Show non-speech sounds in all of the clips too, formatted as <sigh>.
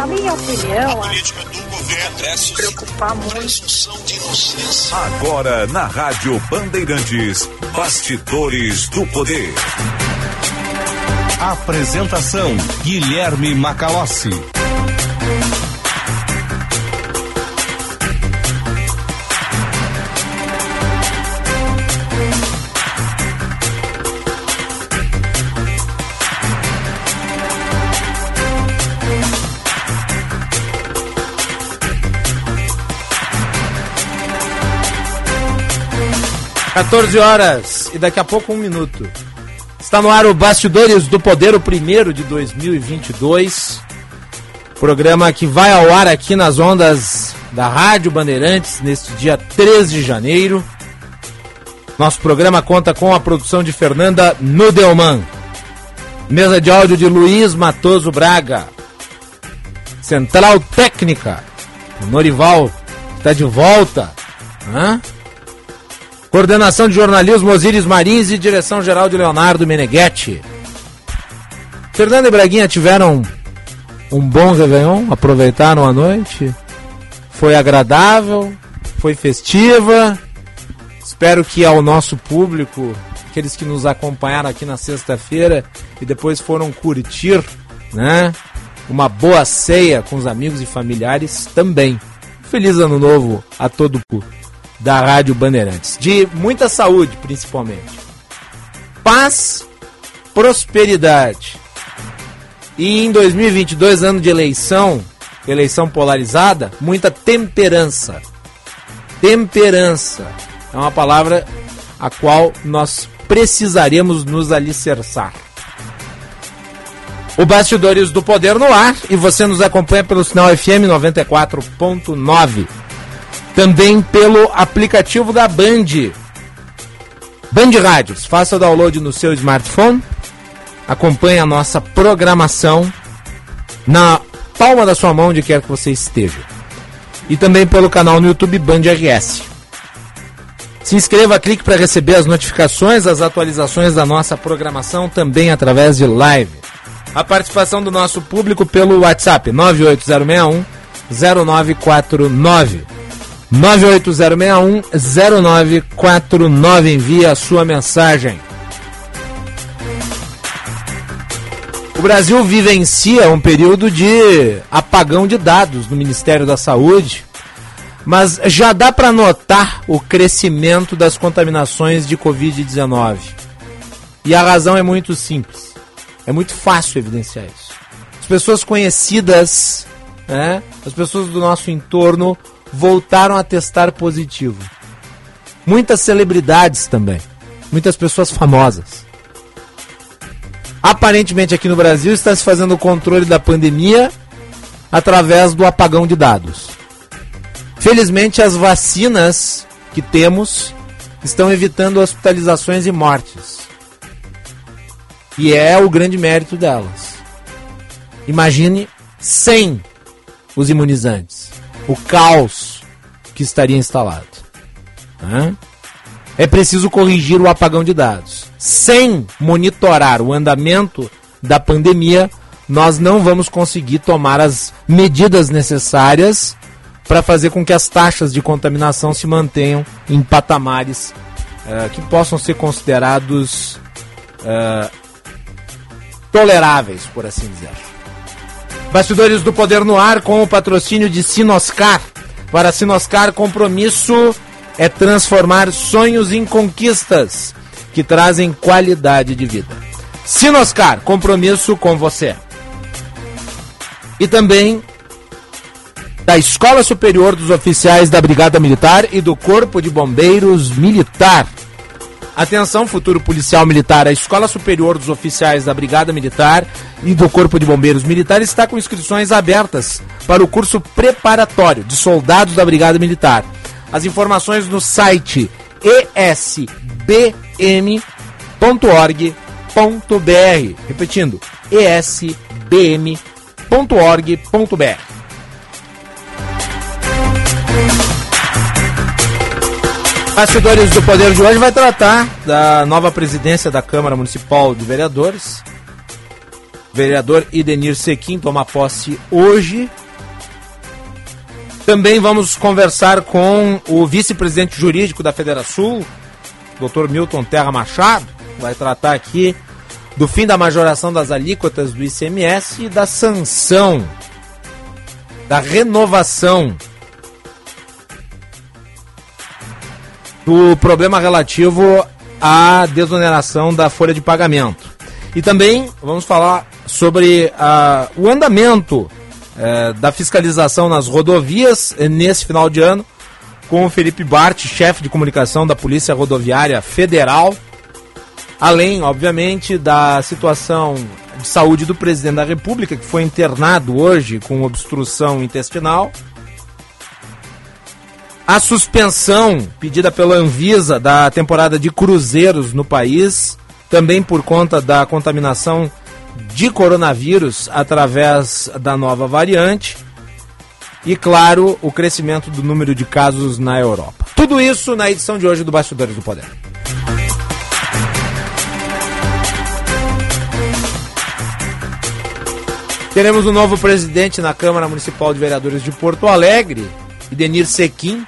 Na minha opinião, a política do governo se preocupar muito. Agora na Rádio Bandeirantes, Bastidores do Poder. Apresentação Guilherme Macalossi. 14 horas e daqui a pouco um minuto. Está no ar o Bastidores do Poder, o primeiro de 2022. Programa que vai ao ar aqui nas ondas da Rádio Bandeirantes neste dia 13 de janeiro. Nosso programa conta com a produção de Fernanda Nudelman. Mesa de áudio de Luiz Matoso Braga. Central Técnica. Norival está de volta. Hã? Coordenação de jornalismo Osiris Marins e direção geral de Leonardo Meneghetti. Fernando e Braguinha tiveram um bom Réveillon, aproveitaram a noite. Foi agradável, foi festiva. Espero que ao nosso público, aqueles que nos acompanharam aqui na sexta-feira e depois foram curtir, né? Uma boa ceia com os amigos e familiares também. Feliz ano novo a todo mundo da Rádio Bandeirantes. De muita saúde, principalmente. Paz, prosperidade. E em 2022, ano de eleição, eleição polarizada, muita temperança. Temperança é uma palavra a qual nós precisaremos nos alicerçar. O Bastidores do Poder no ar e você nos acompanha pelo sinal FM 94.9 também pelo aplicativo da Band. Band Rádios. Faça o download no seu smartphone. Acompanhe a nossa programação na palma da sua mão, onde quer que você esteja. E também pelo canal no YouTube Band RS. Se inscreva, clique para receber as notificações, as atualizações da nossa programação também através de live. A participação do nosso público pelo WhatsApp 98061 0949. 980610949 envie a sua mensagem. O Brasil vivencia um período de apagão de dados no Ministério da Saúde, mas já dá para notar o crescimento das contaminações de Covid-19. E a razão é muito simples. É muito fácil evidenciar isso. As pessoas conhecidas, né, as pessoas do nosso entorno voltaram a testar positivo. Muitas celebridades também. Muitas pessoas famosas. Aparentemente aqui no Brasil está se fazendo o controle da pandemia através do apagão de dados. Felizmente as vacinas que temos estão evitando hospitalizações e mortes. E é o grande mérito delas. Imagine sem os imunizantes o caos que estaria instalado. É preciso corrigir o apagão de dados. Sem monitorar o andamento da pandemia, nós não vamos conseguir tomar as medidas necessárias para fazer com que as taxas de contaminação se mantenham em patamares uh, que possam ser considerados uh, toleráveis, por assim dizer. Bastidores do Poder no Ar com o patrocínio de Sinoscar. Para Sinoscar, compromisso é transformar sonhos em conquistas que trazem qualidade de vida. Sinoscar, compromisso com você. E também da Escola Superior dos Oficiais da Brigada Militar e do Corpo de Bombeiros Militar. Atenção, futuro policial militar, a Escola Superior dos Oficiais da Brigada Militar e do Corpo de Bombeiros Militar está com inscrições abertas para o curso preparatório de soldados da Brigada Militar. As informações no site esbm.org.br. Repetindo, esbm.org.br. Bastidores do Poder de hoje vai tratar da nova presidência da Câmara Municipal de Vereadores. vereador Idenir Sequim toma posse hoje. Também vamos conversar com o vice-presidente jurídico da Federação, Dr. Milton Terra Machado, vai tratar aqui do fim da majoração das alíquotas do ICMS e da sanção, da renovação do problema relativo à desoneração da folha de pagamento. E também vamos falar sobre uh, o andamento uh, da fiscalização nas rodovias uh, nesse final de ano, com o Felipe Bart, chefe de comunicação da Polícia Rodoviária Federal, além, obviamente, da situação de saúde do presidente da República, que foi internado hoje com obstrução intestinal. A suspensão pedida pela Anvisa da temporada de cruzeiros no país, também por conta da contaminação de coronavírus através da nova variante e, claro, o crescimento do número de casos na Europa. Tudo isso na edição de hoje do Bastidores do Poder. Teremos um novo presidente na Câmara Municipal de Vereadores de Porto Alegre, Idenir Sequim,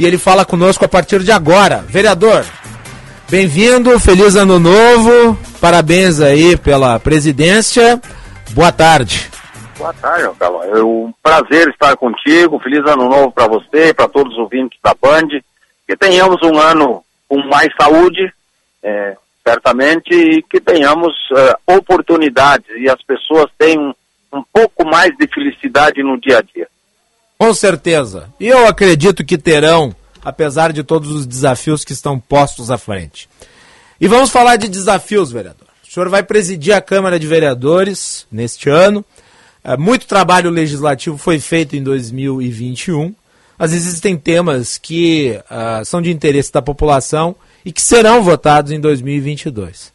e ele fala conosco a partir de agora. Vereador, Bem-vindo, feliz ano novo, parabéns aí pela presidência. Boa tarde. Boa tarde, Carlos. É um prazer estar contigo. Feliz ano novo para você, para todos os ouvintes da Band. Que tenhamos um ano com mais saúde, é, certamente, e que tenhamos é, oportunidades e as pessoas tenham um pouco mais de felicidade no dia a dia. Com certeza. E eu acredito que terão apesar de todos os desafios que estão postos à frente. E vamos falar de desafios, vereador. O senhor vai presidir a Câmara de Vereadores neste ano. É, muito trabalho legislativo foi feito em 2021. Mas existem temas que uh, são de interesse da população e que serão votados em 2022. Uh,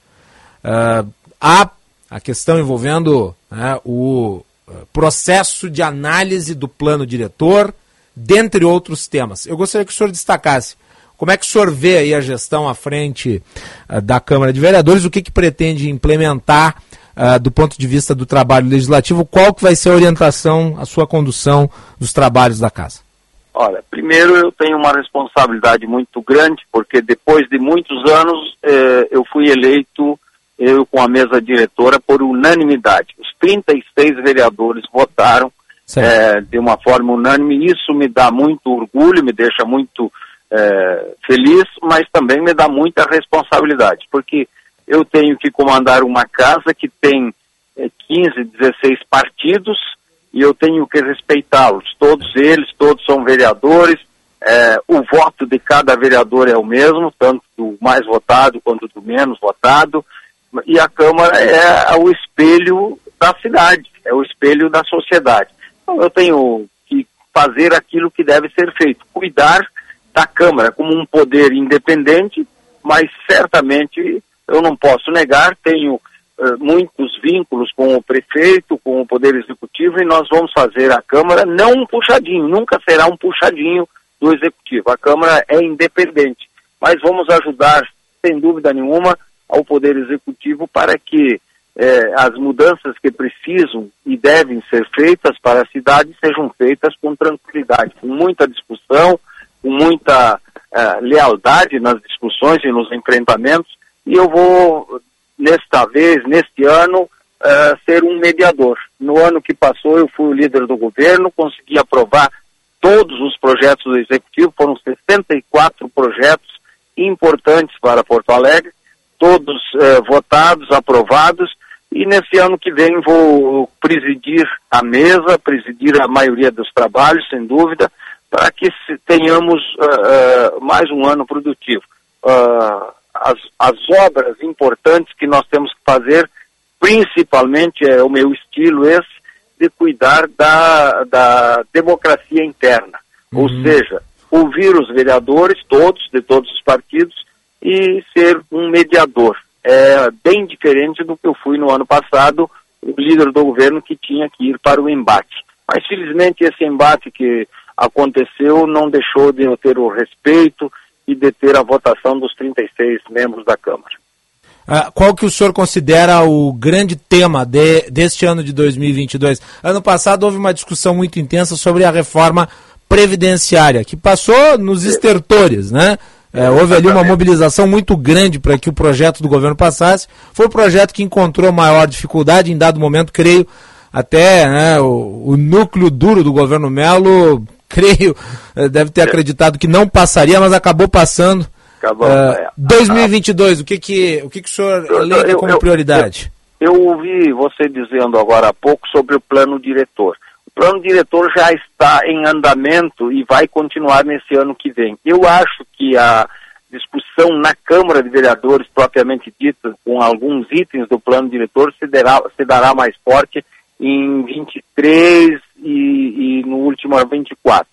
ah, há a questão envolvendo uh, o processo de análise do plano diretor, dentre outros temas. Eu gostaria que o senhor destacasse como é que o senhor vê aí a gestão à frente uh, da Câmara de Vereadores, o que, que pretende implementar uh, do ponto de vista do trabalho legislativo, qual que vai ser a orientação, a sua condução dos trabalhos da Casa? Olha, primeiro eu tenho uma responsabilidade muito grande, porque depois de muitos anos eh, eu fui eleito, eu com a mesa diretora, por unanimidade. Os 36 vereadores votaram é, de uma forma unânime. Isso me dá muito orgulho, me deixa muito é, feliz, mas também me dá muita responsabilidade, porque eu tenho que comandar uma casa que tem é, 15, 16 partidos e eu tenho que respeitá-los. Todos eles, todos são vereadores. É, o voto de cada vereador é o mesmo, tanto do mais votado quanto do menos votado. E a Câmara é o espelho da cidade, é o espelho da sociedade. Então, eu tenho que fazer aquilo que deve ser feito, cuidar da Câmara como um poder independente, mas certamente eu não posso negar, tenho uh, muitos vínculos com o prefeito, com o Poder Executivo, e nós vamos fazer a Câmara não um puxadinho, nunca será um puxadinho do Executivo. A Câmara é independente, mas vamos ajudar, sem dúvida nenhuma, ao Poder Executivo para que é, as mudanças que precisam e devem ser feitas para a cidade sejam feitas com tranquilidade, com muita discussão, com muita é, lealdade nas discussões e nos enfrentamentos. E eu vou, nesta vez, neste ano, é, ser um mediador. No ano que passou, eu fui o líder do governo, consegui aprovar todos os projetos do executivo, foram 64 projetos importantes para Porto Alegre, todos é, votados, aprovados e nesse ano que vem vou presidir a mesa, presidir a maioria dos trabalhos, sem dúvida, para que tenhamos uh, uh, mais um ano produtivo. Uh, as, as obras importantes que nós temos que fazer, principalmente é o meu estilo esse, de cuidar da, da democracia interna. Uhum. Ou seja, ouvir os vereadores, todos, de todos os partidos, e ser um mediador é bem diferente do que eu fui no ano passado, o líder do governo que tinha que ir para o embate. Mas felizmente esse embate que aconteceu não deixou de eu ter o respeito e de ter a votação dos 36 membros da Câmara. Uh, qual que o senhor considera o grande tema de, deste ano de 2022? Ano passado houve uma discussão muito intensa sobre a reforma previdenciária, que passou nos estertores, né? É, houve ali uma mobilização muito grande para que o projeto do governo passasse. Foi o projeto que encontrou maior dificuldade, em dado momento, creio, até né, o, o, núcleo duro do governo Melo, <laughs> creio, eh, deve ter acreditado que não passaria, mas acabou passando. Acabou, uh, 2022, o que que, o que, que o senhor elenca como eu, prioridade? Eu, eu ouvi você dizendo agora há pouco sobre o plano diretor. Plano diretor já está em andamento e vai continuar nesse ano que vem. Eu acho que a discussão na Câmara de Vereadores, propriamente dita, com alguns itens do plano diretor, se dará, se dará mais forte em 23 e, e no último 24.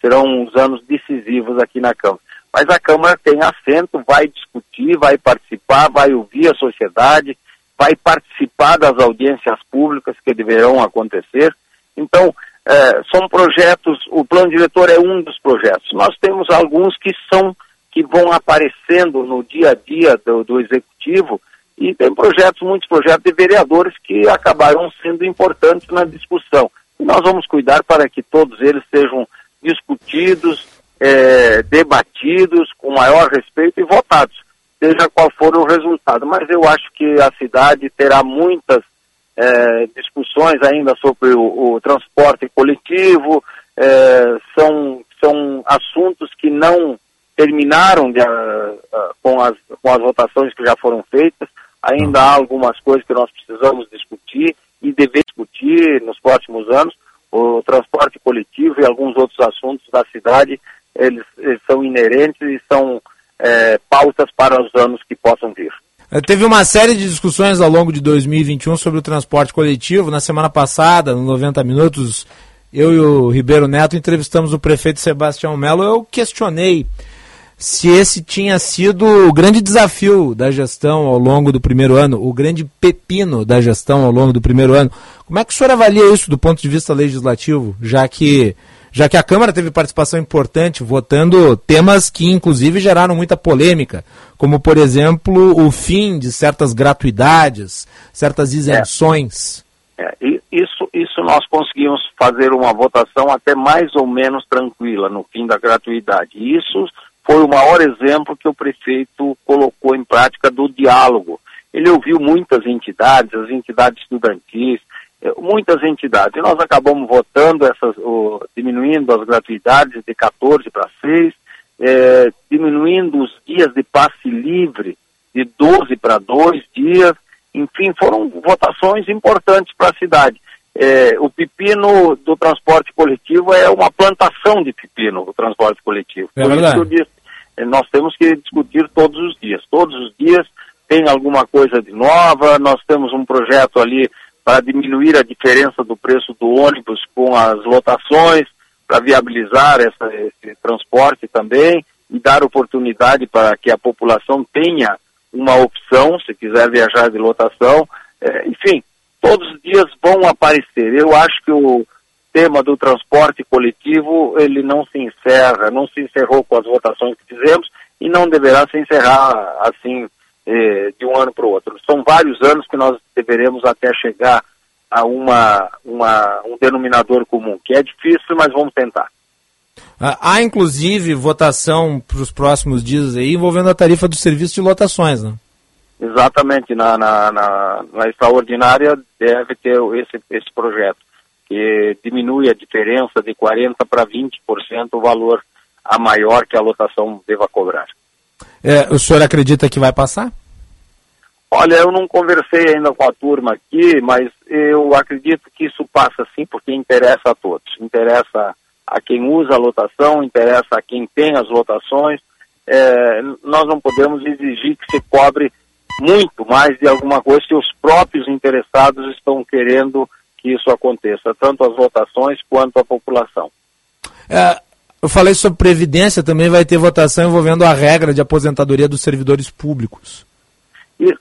Serão os anos decisivos aqui na Câmara. Mas a Câmara tem assento, vai discutir, vai participar, vai ouvir a sociedade, vai participar das audiências públicas que deverão acontecer. Então, é, são projetos, o plano diretor é um dos projetos. Nós temos alguns que são, que vão aparecendo no dia a dia do, do executivo, e tem projetos, muitos projetos de vereadores que acabaram sendo importantes na discussão. E nós vamos cuidar para que todos eles sejam discutidos, é, debatidos com maior respeito e votados, seja qual for o resultado. Mas eu acho que a cidade terá muitas é, discussões ainda sobre o, o transporte coletivo, é, são, são assuntos que não terminaram de, uh, com, as, com as votações que já foram feitas. Ainda há algumas coisas que nós precisamos discutir e dever discutir nos próximos anos. O transporte coletivo e alguns outros assuntos da cidade, eles, eles são inerentes e são é, pautas para os anos que possam vir. É, teve uma série de discussões ao longo de 2021 sobre o transporte coletivo. Na semana passada, no 90 Minutos, eu e o Ribeiro Neto entrevistamos o prefeito Sebastião Melo. Eu questionei se esse tinha sido o grande desafio da gestão ao longo do primeiro ano, o grande pepino da gestão ao longo do primeiro ano. Como é que o senhor avalia isso do ponto de vista legislativo, já que, já que a Câmara teve participação importante, votando temas que inclusive geraram muita polêmica, como por exemplo o fim de certas gratuidades, certas isenções? É. É, isso, isso nós conseguimos fazer uma votação até mais ou menos tranquila no fim da gratuidade. Isso foi o maior exemplo que o prefeito colocou em prática do diálogo. Ele ouviu muitas entidades, as entidades estudantis, muitas entidades. E nós acabamos votando, essas, diminuindo as gratuidades de 14 para 6, é, diminuindo os dias de passe livre de 12 para 2 dias. Enfim, foram votações importantes para a cidade. É, o pepino do transporte coletivo é uma plantação de pepino, o transporte coletivo. É Por verdade. isso eu disse, é, nós temos que discutir todos os dias. Todos os dias tem alguma coisa de nova, nós temos um projeto ali para diminuir a diferença do preço do ônibus com as lotações, para viabilizar essa, esse transporte também e dar oportunidade para que a população tenha uma opção, se quiser viajar de lotação. É, enfim, todos os dias vão aparecer. Eu acho que o tema do transporte coletivo, ele não se encerra, não se encerrou com as votações que fizemos e não deverá se encerrar assim eh, de um ano para o outro. São vários anos que nós deveremos até chegar a uma, uma, um denominador comum, que é difícil, mas vamos tentar. Ah, há, inclusive, votação para os próximos dias aí envolvendo a tarifa do serviço de lotações, né? Exatamente, na, na, na, na extraordinária deve ter esse, esse projeto, que diminui a diferença de 40% para 20% o valor a maior que a lotação deva cobrar. É, o senhor acredita que vai passar? Olha, eu não conversei ainda com a turma aqui, mas eu acredito que isso passa sim, porque interessa a todos. Interessa a quem usa a lotação, interessa a quem tem as lotações. É, nós não podemos exigir que se cobre muito mais de alguma coisa que os próprios interessados estão querendo que isso aconteça, tanto as votações quanto a população. É, eu falei sobre Previdência, também vai ter votação envolvendo a regra de aposentadoria dos servidores públicos.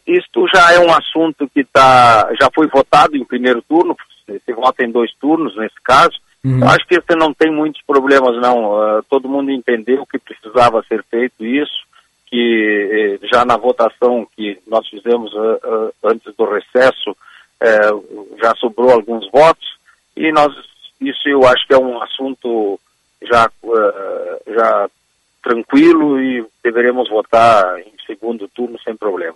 Isto já é um assunto que tá, já foi votado em primeiro turno, se vota em dois turnos nesse caso. Uhum. Eu acho que você não tem muitos problemas, não. Uh, todo mundo entendeu que precisava ser feito isso que eh, já na votação que nós fizemos uh, uh, antes do recesso uh, já sobrou alguns votos e nós isso eu acho que é um assunto já já tranquilo e deveremos votar em segundo turno sem problema.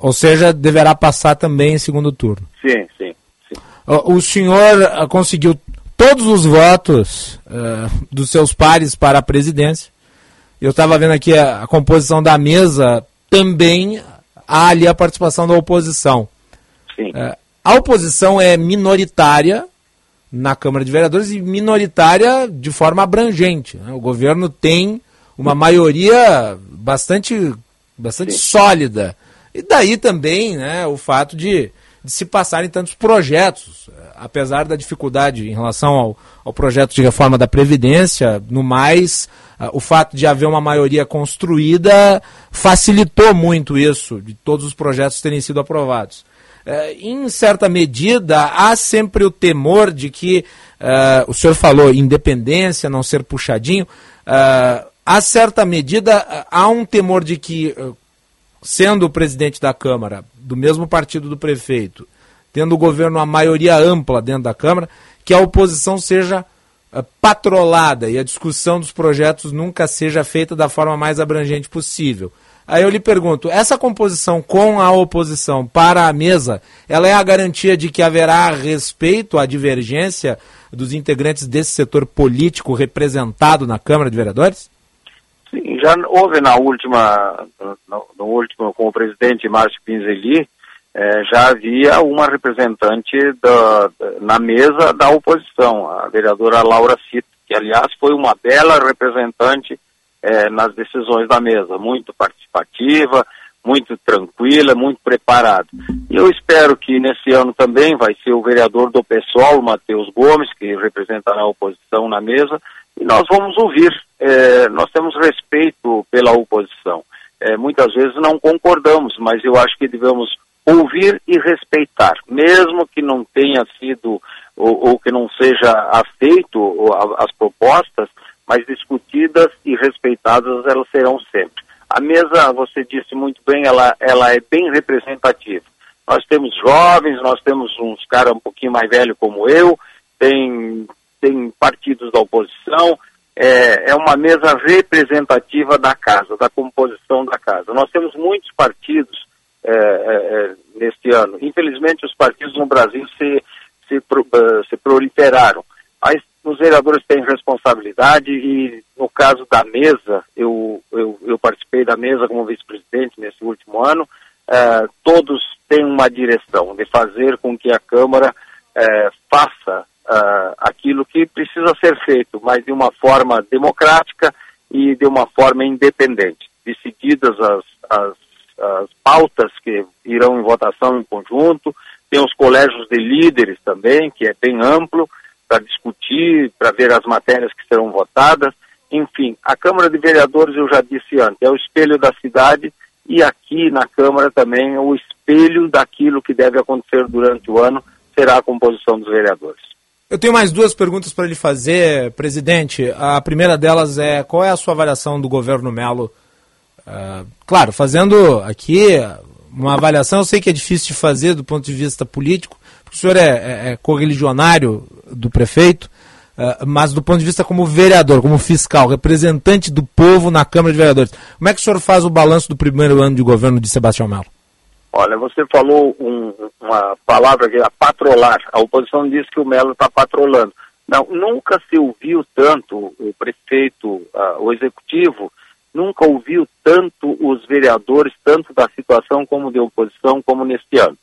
ou seja, deverá passar também em segundo turno. Sim, sim. sim. o senhor conseguiu todos os votos dos seus pares para a presidência eu estava vendo aqui a, a, composição da mesa, também há ali a participação da oposição. É, a oposição é minoritária na Câmara de Vereadores e minoritária de forma abrangente. Né? O governo tem uma maioria bastante, bastante sólida. E daí também né, o fato de, de se passarem tantos projetos, apesar da dificuldade em relação ao, ao projeto de reforma da Previdência, no mais ah, o fato de haver uma maioria construída facilitou muito isso, de todos os projetos terem sido aprovados. Uh, em certa medida, há sempre o temor de que, uh, o senhor falou, independência, não ser puxadinho, uh, há certa medida, há um temor de que, sendo o presidente da Câmara, do mesmo partido do prefeito, tendo o governo a maioria ampla dentro da Câmara, que a oposição seja patrolada e a discussão dos projetos nunca seja feita da forma mais abrangente possível. Aí eu lhe pergunto, essa composição com a oposição para a mesa, ela é a garantia de que haverá respeito à divergência dos integrantes desse setor político representado na Câmara de Vereadores? Sim, já houve na última, no, no último, com o presidente Márcio Pinzeli, é, já havia uma representante da, da, na mesa da oposição, a vereadora Laura Cito, que aliás foi uma bela representante é, nas decisões da mesa, muito participativa, muito tranquila, muito preparada. E eu espero que nesse ano também vai ser o vereador do PSOL, Matheus Gomes, que representará a oposição na mesa, e nós vamos ouvir. É, nós temos respeito pela oposição. É, muitas vezes não concordamos, mas eu acho que devemos ouvir e respeitar, mesmo que não tenha sido ou, ou que não seja aceito as propostas, mas discutidas e respeitadas elas serão sempre. A mesa, você disse muito bem, ela, ela é bem representativa. Nós temos jovens, nós temos uns caras um pouquinho mais velhos como eu, tem, tem partidos da oposição, é, é uma mesa representativa da casa, da composição da casa. Nós temos muitos partidos é, é, é, neste ano. Infelizmente, os partidos no Brasil se, se, uh, se proliferaram. Mas os vereadores têm responsabilidade e, no caso da mesa, eu, eu, eu participei da mesa como vice-presidente nesse último ano, uh, todos têm uma direção de fazer com que a Câmara uh, faça aquilo que precisa ser feito, mas de uma forma democrática e de uma forma independente, decididas as, as as pautas que irão em votação em conjunto, tem os colégios de líderes também, que é bem amplo, para discutir, para ver as matérias que serão votadas. Enfim, a Câmara de Vereadores, eu já disse antes, é o espelho da cidade e aqui na Câmara também é o espelho daquilo que deve acontecer durante o ano, será a composição dos vereadores. Eu tenho mais duas perguntas para lhe fazer, presidente. A primeira delas é qual é a sua avaliação do governo Melo Uh, claro, fazendo aqui uma avaliação, eu sei que é difícil de fazer do ponto de vista político, o senhor é, é, é correligionário do prefeito, uh, mas do ponto de vista como vereador, como fiscal, representante do povo na Câmara de Vereadores, como é que o senhor faz o balanço do primeiro ano de governo de Sebastião Melo? Olha, você falou um, uma palavra que é patrolar. A oposição diz que o Melo está patrolando. Não, nunca se ouviu tanto o prefeito, uh, o executivo, nunca ouviu tanto os vereadores, tanto da situação como de oposição, como neste ano.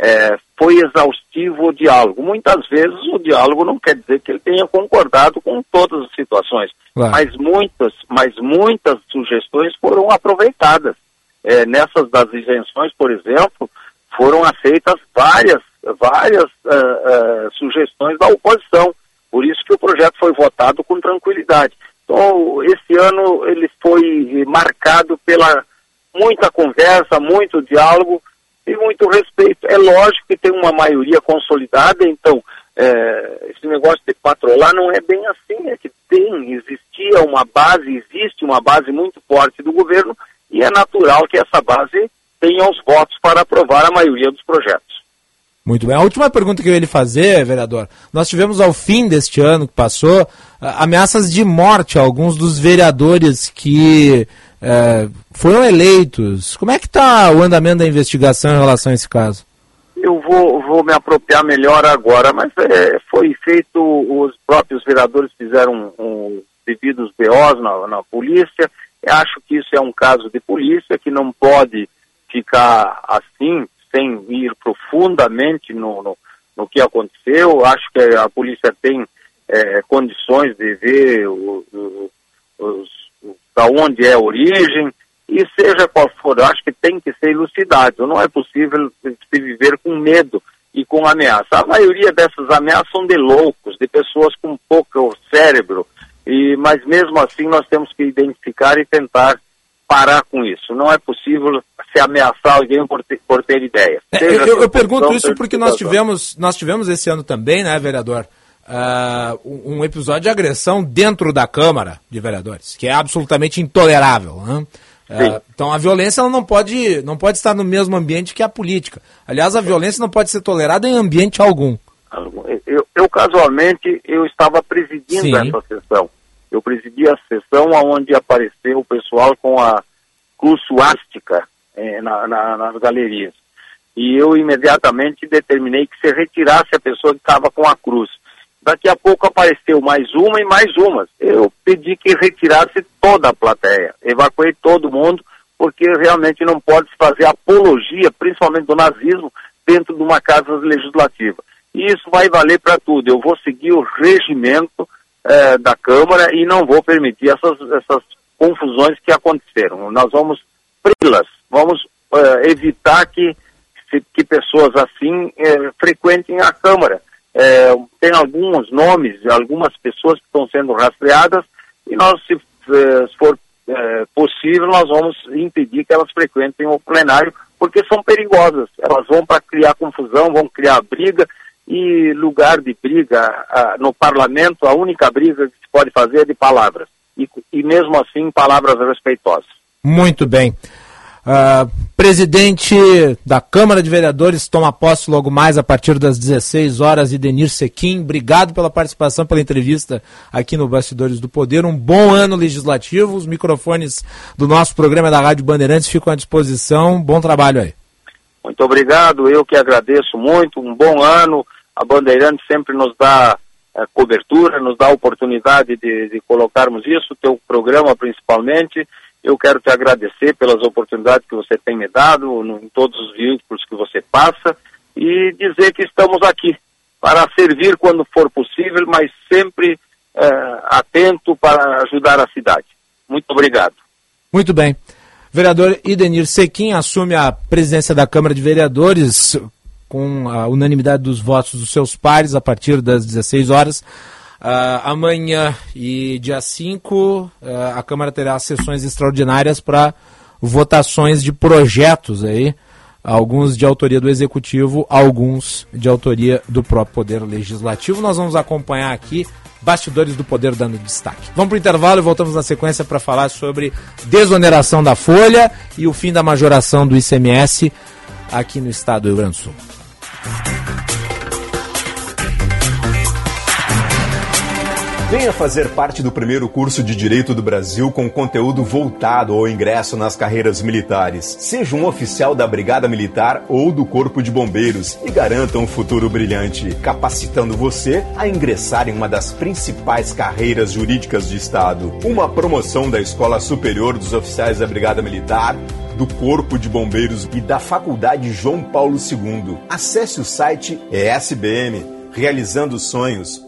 É, foi exaustivo o diálogo. Muitas vezes o diálogo não quer dizer que ele tenha concordado com todas as situações, claro. mas muitas, mas muitas sugestões foram aproveitadas. É, nessas das isenções, por exemplo, foram aceitas várias, várias uh, uh, sugestões da oposição. Por isso que o projeto foi votado com tranquilidade. Então, esse ano ele foi marcado pela muita conversa, muito diálogo e muito respeito. É lógico que tem uma maioria consolidada, então é, esse negócio de patrolar não é bem assim, é que tem, existia uma base, existe uma base muito forte do governo e é natural que essa base tenha os votos para aprovar a maioria dos projetos. Muito bem. A última pergunta que eu ia lhe fazer, vereador, nós tivemos ao fim deste ano que passou ameaças de morte a alguns dos vereadores que é, foram eleitos. Como é que está o andamento da investigação em relação a esse caso? Eu vou, vou me apropriar melhor agora, mas é, foi feito, os próprios vereadores fizeram um, um devidos BOs na, na polícia. Eu acho que isso é um caso de polícia que não pode ficar assim, sem ir profundamente no, no, no que aconteceu. Acho que a polícia tem é, condições de ver o, o, os, da onde é a origem, e seja qual for, acho que tem que ser elucidado. Não é possível se viver com medo e com ameaça. A maioria dessas ameaças são de loucos, de pessoas com pouco cérebro, e, mas mesmo assim nós temos que identificar e tentar parar com isso. Não é possível se ameaçar alguém por ter, por ter ideia. É, eu, eu pergunto isso porque nós tivemos, nós tivemos esse ano também, né, vereador, uh, um episódio de agressão dentro da Câmara de Vereadores, que é absolutamente intolerável. Né? Uh, então a violência não pode, não pode estar no mesmo ambiente que a política. Aliás, a violência não pode ser tolerada em ambiente algum. Eu, eu casualmente, eu estava presidindo Sim. essa sessão. Eu presidi a sessão onde apareceu o pessoal com a cruz suástica eh, na, na, nas galerias. E eu imediatamente determinei que se retirasse a pessoa que estava com a cruz. Daqui a pouco apareceu mais uma e mais umas. Eu pedi que retirasse toda a plateia. Evacuei todo mundo, porque realmente não pode se fazer apologia, principalmente do nazismo, dentro de uma casa legislativa. E isso vai valer para tudo. Eu vou seguir o regimento eh, da Câmara e não vou permitir essas, essas confusões que aconteceram. Nós vamos prê-las, vamos eh, evitar que, que pessoas assim eh, frequentem a Câmara. É, tem alguns nomes, algumas pessoas que estão sendo rastreadas e nós, se, é, se for é, possível, nós vamos impedir que elas frequentem o plenário, porque são perigosas. Elas vão para criar confusão, vão criar briga e lugar de briga a, no parlamento, a única briga que se pode fazer é de palavras. E, e mesmo assim, palavras respeitosas. Muito bem. Uh, presidente da Câmara de Vereadores toma posse logo mais a partir das 16 horas, Idenir Sequim. Obrigado pela participação, pela entrevista aqui no Bastidores do Poder. Um bom ano legislativo. Os microfones do nosso programa da Rádio Bandeirantes ficam à disposição. Bom trabalho aí. Muito obrigado. Eu que agradeço muito. Um bom ano. A Bandeirantes sempre nos dá é, cobertura, nos dá oportunidade de, de colocarmos isso, teu programa principalmente. Eu quero te agradecer pelas oportunidades que você tem me dado em todos os veículos que você passa e dizer que estamos aqui para servir quando for possível, mas sempre é, atento para ajudar a cidade. Muito obrigado. Muito bem. Vereador Idenir Sequim assume a presidência da Câmara de Vereadores com a unanimidade dos votos dos seus pares a partir das 16 horas. Uh, amanhã e dia 5, uh, ah, a Câmara terá sessões extraordinárias para votações de projetos aí, alguns de autoria do Executivo, alguns de autoria do próprio Poder Legislativo. Nós vamos acompanhar aqui bastidores do poder dando destaque. Vamos para o intervalo e voltamos na sequência para falar sobre desoneração da folha e o fim da majoração do ICMS aqui no estado do Rio Grande do Sul. Venha fazer parte do primeiro curso de Direito do Brasil com conteúdo voltado ao ingresso nas carreiras militares. Seja um oficial da Brigada Militar ou do Corpo de Bombeiros e garanta um futuro brilhante, capacitando você a ingressar em uma das principais carreiras jurídicas do Estado. Uma promoção da Escola Superior dos Oficiais da Brigada Militar do Corpo de Bombeiros e da Faculdade João Paulo II. Acesse o site ESBM, realizando sonhos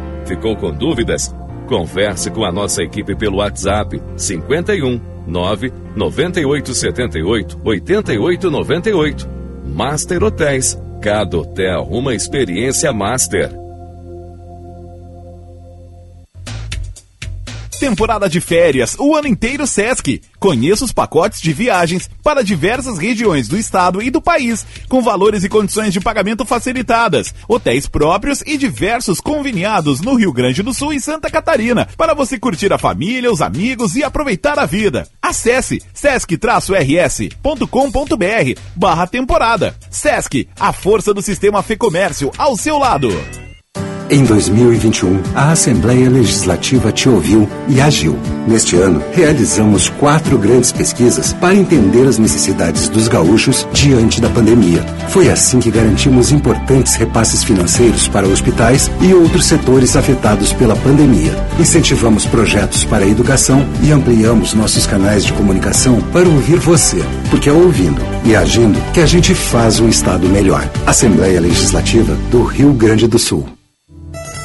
Ficou com dúvidas? Converse com a nossa equipe pelo WhatsApp 51 9 9878 8898. Master Hotéis. Cada hotel uma experiência master. Temporada de férias, o ano inteiro Sesc. Conheça os pacotes de viagens para diversas regiões do estado e do país, com valores e condições de pagamento facilitadas, hotéis próprios e diversos conveniados no Rio Grande do Sul e Santa Catarina, para você curtir a família, os amigos e aproveitar a vida. Acesse sesc-rs.com.br barra temporada. Sesc, a força do sistema Fê Comércio ao seu lado. Em 2021, a Assembleia Legislativa te ouviu e agiu. Neste ano, realizamos quatro grandes pesquisas para entender as necessidades dos gaúchos diante da pandemia. Foi assim que garantimos importantes repasses financeiros para hospitais e outros setores afetados pela pandemia. Incentivamos projetos para a educação e ampliamos nossos canais de comunicação para ouvir você, porque é ouvindo e agindo que a gente faz um Estado melhor. Assembleia Legislativa do Rio Grande do Sul.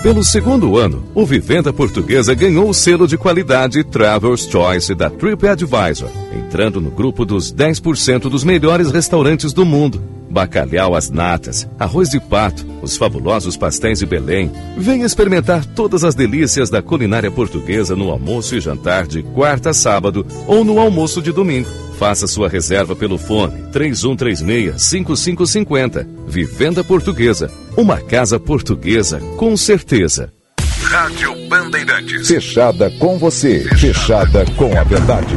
Pelo segundo ano, o Vivenda Portuguesa ganhou o selo de qualidade Travelers Choice da TripAdvisor, entrando no grupo dos 10% dos melhores restaurantes do mundo. Bacalhau às natas, arroz de pato, os fabulosos pastéis de Belém. Venha experimentar todas as delícias da culinária portuguesa no almoço e jantar de quarta a sábado ou no almoço de domingo. Faça sua reserva pelo fone 3136-5550. Vivenda Portuguesa. Uma casa portuguesa, com certeza. Rádio Bandeirantes. Fechada com você. Fechada com a verdade.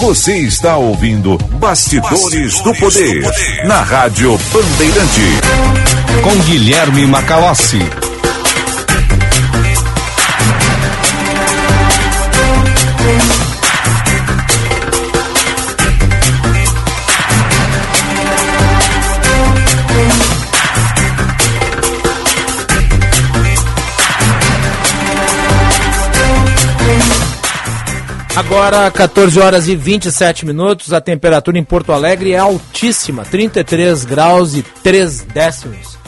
Você está ouvindo Bastidores, Bastidores do, poder, do Poder na Rádio Bandeirante. Com Guilherme Macalossi. Agora, 14 horas e 27 minutos, a temperatura em Porto Alegre é altíssima, 33 graus e 3 décimos.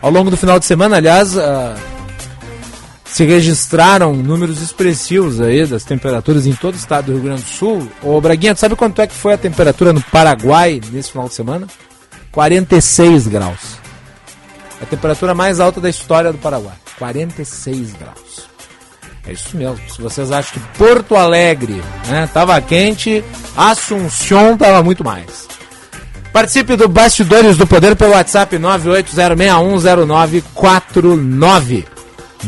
Ao longo do final de semana, aliás, uh, se registraram números expressivos aí das temperaturas em todo o estado do Rio Grande do Sul. Ô Braguinha, sabe quanto é que foi a temperatura no Paraguai nesse final de semana? 46 graus. A temperatura mais alta da história do Paraguai. 46 graus. É isso mesmo. Se vocês acham que Porto Alegre né, quente, Assunção tava muito mais. Participe do Bastidores do Poder pelo WhatsApp 980610949.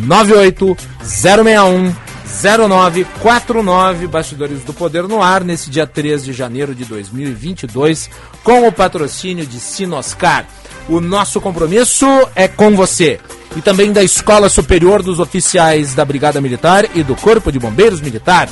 980610949. Bastidores do Poder no ar nesse dia 3 de janeiro de 2022 com o patrocínio de Sinoscar. O nosso compromisso é com você e também da Escola Superior dos Oficiais da Brigada Militar e do Corpo de Bombeiros Militar,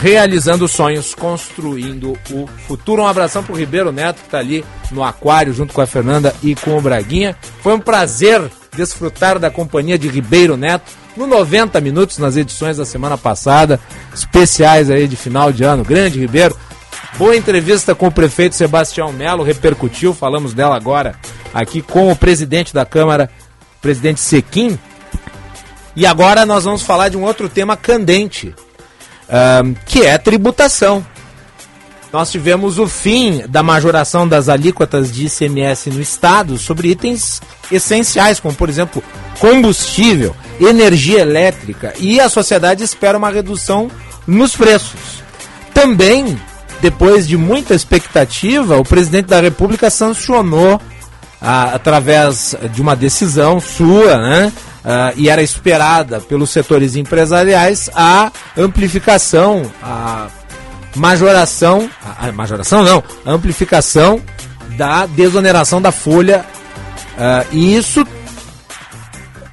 realizando sonhos, construindo o futuro. Um abração pro Ribeiro Neto, que está ali no aquário junto com a Fernanda e com o Braguinha. Foi um prazer desfrutar da companhia de Ribeiro Neto no 90 minutos nas edições da semana passada, especiais aí de final de ano. Grande Ribeiro. Boa entrevista com o prefeito Sebastião Melo, repercutiu, falamos dela agora aqui com o presidente da Câmara, presidente Sequim. E agora nós vamos falar de um outro tema candente, um, que é tributação. Nós tivemos o fim da majoração das alíquotas de ICMS no Estado sobre itens essenciais, como, por exemplo, combustível, energia elétrica, e a sociedade espera uma redução nos preços. Também, depois de muita expectativa, o presidente da República sancionou ah, através de uma decisão sua, né? Ah, e era esperada pelos setores empresariais a amplificação, a majoração, a, majoração não, a amplificação da desoneração da folha ah, e isso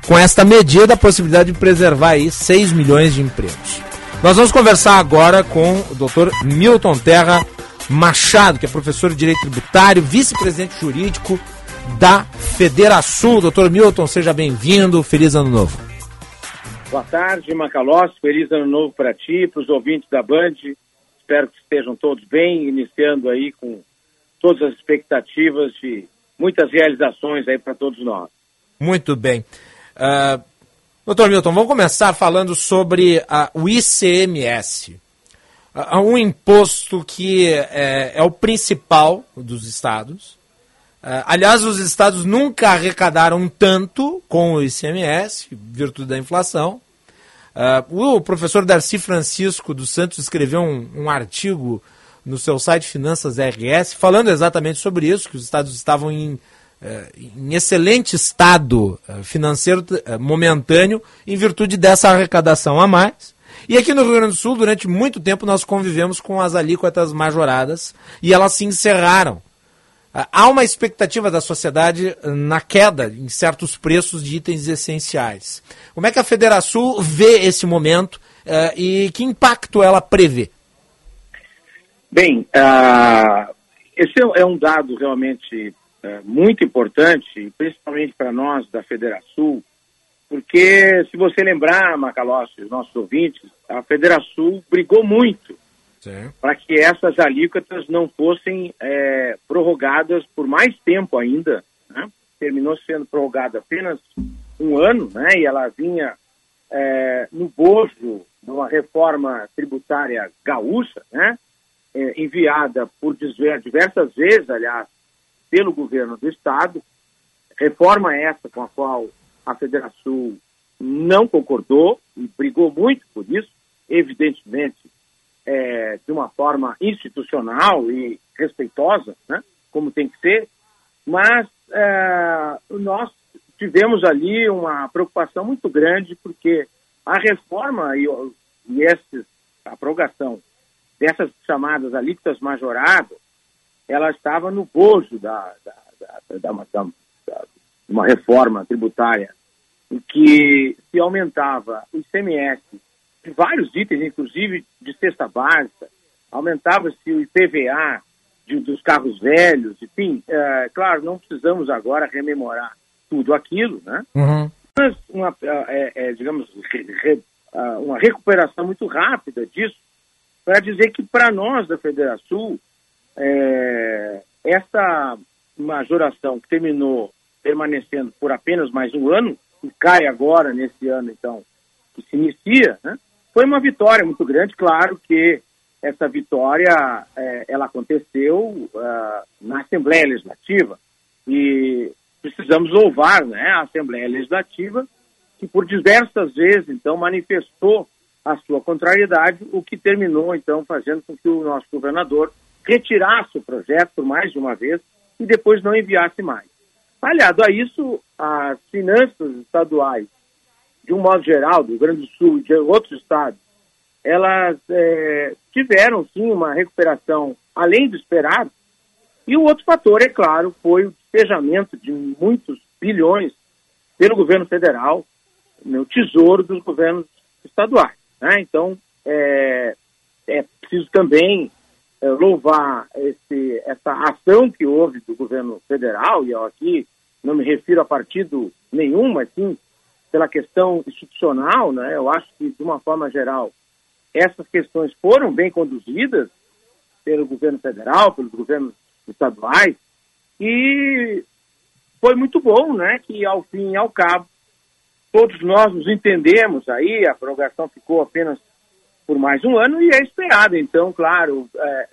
com esta medida a possibilidade de preservar aí 6 milhões de empregos. Nós vamos conversar agora com o Dr. Milton Terra Machado, que é professor de Direito Tributário, vice-presidente jurídico da Federação. Doutor Milton, seja bem-vindo. Feliz Ano Novo. Boa tarde, Macalós. Feliz Ano Novo para ti, para os ouvintes da Band. Espero que estejam todos bem, iniciando aí com todas as expectativas de muitas realizações aí para todos nós. Muito bem. Uh, Doutor Milton, vamos começar falando sobre a, o ICMS. um imposto que é, é, o principal dos estados. Uh, aliás, os estados nunca arrecadaram tanto com o ICMS, virtude da inflação. Uh, o professor Darcy Francisco dos Santos escreveu um, um, artigo no seu site Finanças RS falando exatamente sobre isso, que os estados estavam em, uh, em excelente estado financeiro momentâneo em virtude dessa arrecadação a mais. E aqui no Rio Grande do Sul, durante muito tempo, nós convivemos com as alíquotas majoradas e elas se encerraram. Ah, há uma expectativa da sociedade na queda em certos preços de itens essenciais. Como é que a Federação vê esse momento uh, e que impacto ela prevê? Bem, uh, esse é um dado realmente uh, muito importante, principalmente para nós da Federação, porque se você lembrar, Macalossi, os nossos ouvintes, a Federação brigou muito para que essas alíquotas não fossem é, prorrogadas por mais tempo ainda. Né? Terminou sendo prorrogada apenas um ano, né? e ela vinha é, no bojo de uma reforma tributária gaúcha, né? É, enviada por diversas vezes, aliás, pelo governo do Estado. Reforma essa com a qual a Federação não concordou e brigou muito por isso, evidentemente é, de uma forma institucional e respeitosa, né, como tem que ser, mas é, nós tivemos ali uma preocupação muito grande porque a reforma e, e esses, a prorrogação dessas chamadas alíquotas majoradas, ela estava no bojo da, da, da, da, uma reforma tributária em que se aumentava o ICMS de vários itens, inclusive de cesta básica, aumentava-se o IPVA de, dos carros velhos, enfim, é, claro, não precisamos agora rememorar tudo aquilo, né? Uhum. Mas uma, é, é, digamos, re, re, uma recuperação muito rápida disso, para dizer que para nós da Federação, é, essa majoração que terminou permanecendo por apenas mais um ano, e cai agora nesse ano, então, que se inicia, né? Foi uma vitória muito grande, claro que essa vitória é, ela aconteceu uh, na Assembleia Legislativa e precisamos louvar né, a Assembleia Legislativa que por diversas vezes então manifestou a sua contrariedade, o que terminou então fazendo com que o nosso governador retirasse o projeto por mais de uma vez e depois não enviasse mais. Aliado a isso, as finanças estaduais de um modo geral, do Rio Grande do Sul e de outros estados, elas é, tiveram sim uma recuperação além do esperado. E o outro fator, é claro, foi o despejamento de muitos bilhões pelo governo federal no tesouro dos governos estaduais. Né? Então, é, é, preciso também é, louvar esse, essa ação que houve do governo federal, e eu aqui não me refiro a partido nenhum, mas sim pela questão institucional, né? Eu acho que, de uma forma geral, essas questões foram bem conduzidas pelo governo federal, pelos governos estaduais, e foi muito bom, né? Que, ao fim e ao cabo, todos nós nos entendemos aí, a prorrogação ficou apenas por mais um ano e é esperado, então, claro, é,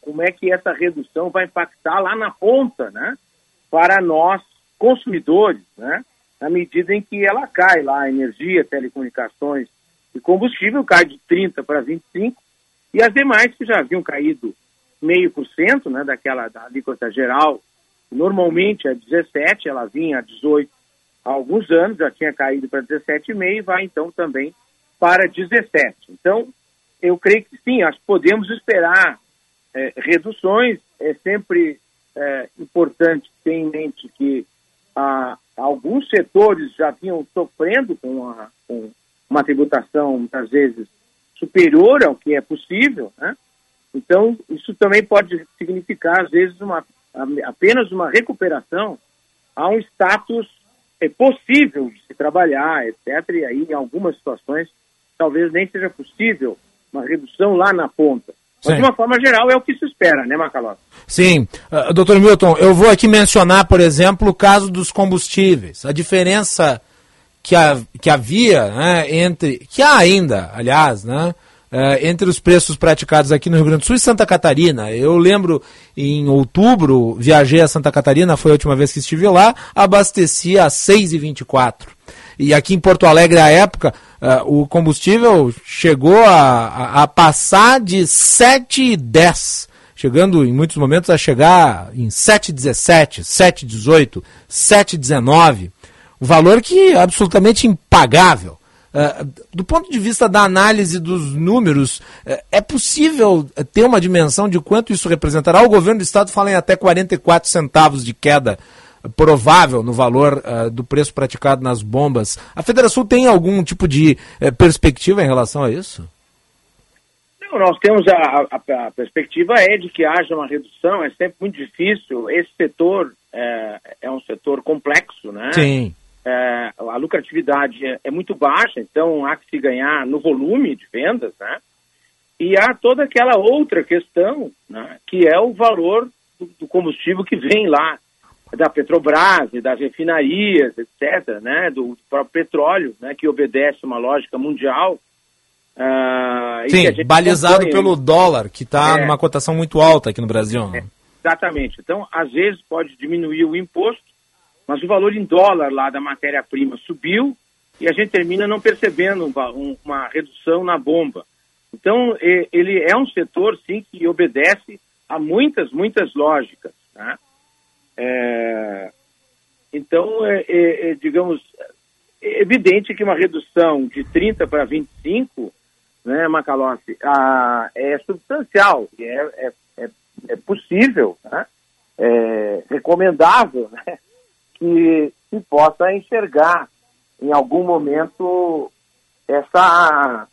como é que essa redução vai impactar lá na ponta, né? Para nós, consumidores, né? Na medida em que ela cai lá, energia, telecomunicações e combustível cai de 30 para 25 e as demais que já haviam caído meio por cento, né, daquela da alíquota geral, normalmente é 17, ela vinha a 18 há alguns anos, já tinha caído para 17,5 e vai então também para 17. Então, eu creio que sim, acho que podemos esperar é, reduções, é sempre é, importante ter em mente que a, alguns setores já vinham sofrendo com, a, com uma tributação, muitas vezes, superior ao que é possível, né? Então, isso também pode significar, às vezes, uma, apenas uma recuperação a um status é, possível de se trabalhar, etc. E aí, em algumas situações, talvez nem seja possível uma redução lá na ponta. Mas, Sim. de uma forma geral, é o que se espera, né, Macalós? Sim. Uh, doutor Milton, eu vou aqui mencionar, por exemplo, o caso dos combustíveis. A diferença que, a, que havia né, entre. que há ainda, aliás, né? Uh, entre os preços praticados aqui no Rio Grande do Sul e Santa Catarina. Eu lembro em outubro, viajei a Santa Catarina, foi a última vez que estive lá, abasteci a 6,24. E aqui em Porto Alegre, à época, uh, o combustível chegou a, a, a passar de 7,10 chegando em muitos momentos a chegar em 7,17, 7,18, 7,19. Um valor que é absolutamente impagável. Uh, do ponto de vista da análise dos números, uh, é possível ter uma dimensão de quanto isso representará? O governo do estado fala em até 44 centavos de queda provável no valor uh, do preço praticado nas bombas. A Federação tem algum tipo de eh, perspectiva em relação a isso? Não, nós temos a, a, a, perspectiva é de que haja uma redução, é sempre muito difícil. Esse setor é, é um setor complexo, né? Sim. É, a lucratividade é, é, muito baixa, então há que se ganhar no volume de vendas, né? E há toda aquela outra questão, né, que é o valor do, do combustível que vem lá da Petrobras e das refinarias, etc., né, do próprio petróleo, né, que obedece uma lógica mundial. Uh, Sim, balizado pelo dólar, que está é, numa cotação muito alta aqui no Brasil. Né? É, exatamente. Então, às vezes pode diminuir o imposto, mas o valor em dólar lá da matéria-prima subiu e a gente termina não percebendo uma, uma redução na bomba. Então, ele é um setor, sim, que obedece a muitas, muitas lógicas. Né? É, então, é, é, é, digamos, é evidente que uma redução de 30 para 25, né, Macalossi, ah, é substancial, é, é, é, é possível, né, é recomendável né, que se possa enxergar em algum momento essa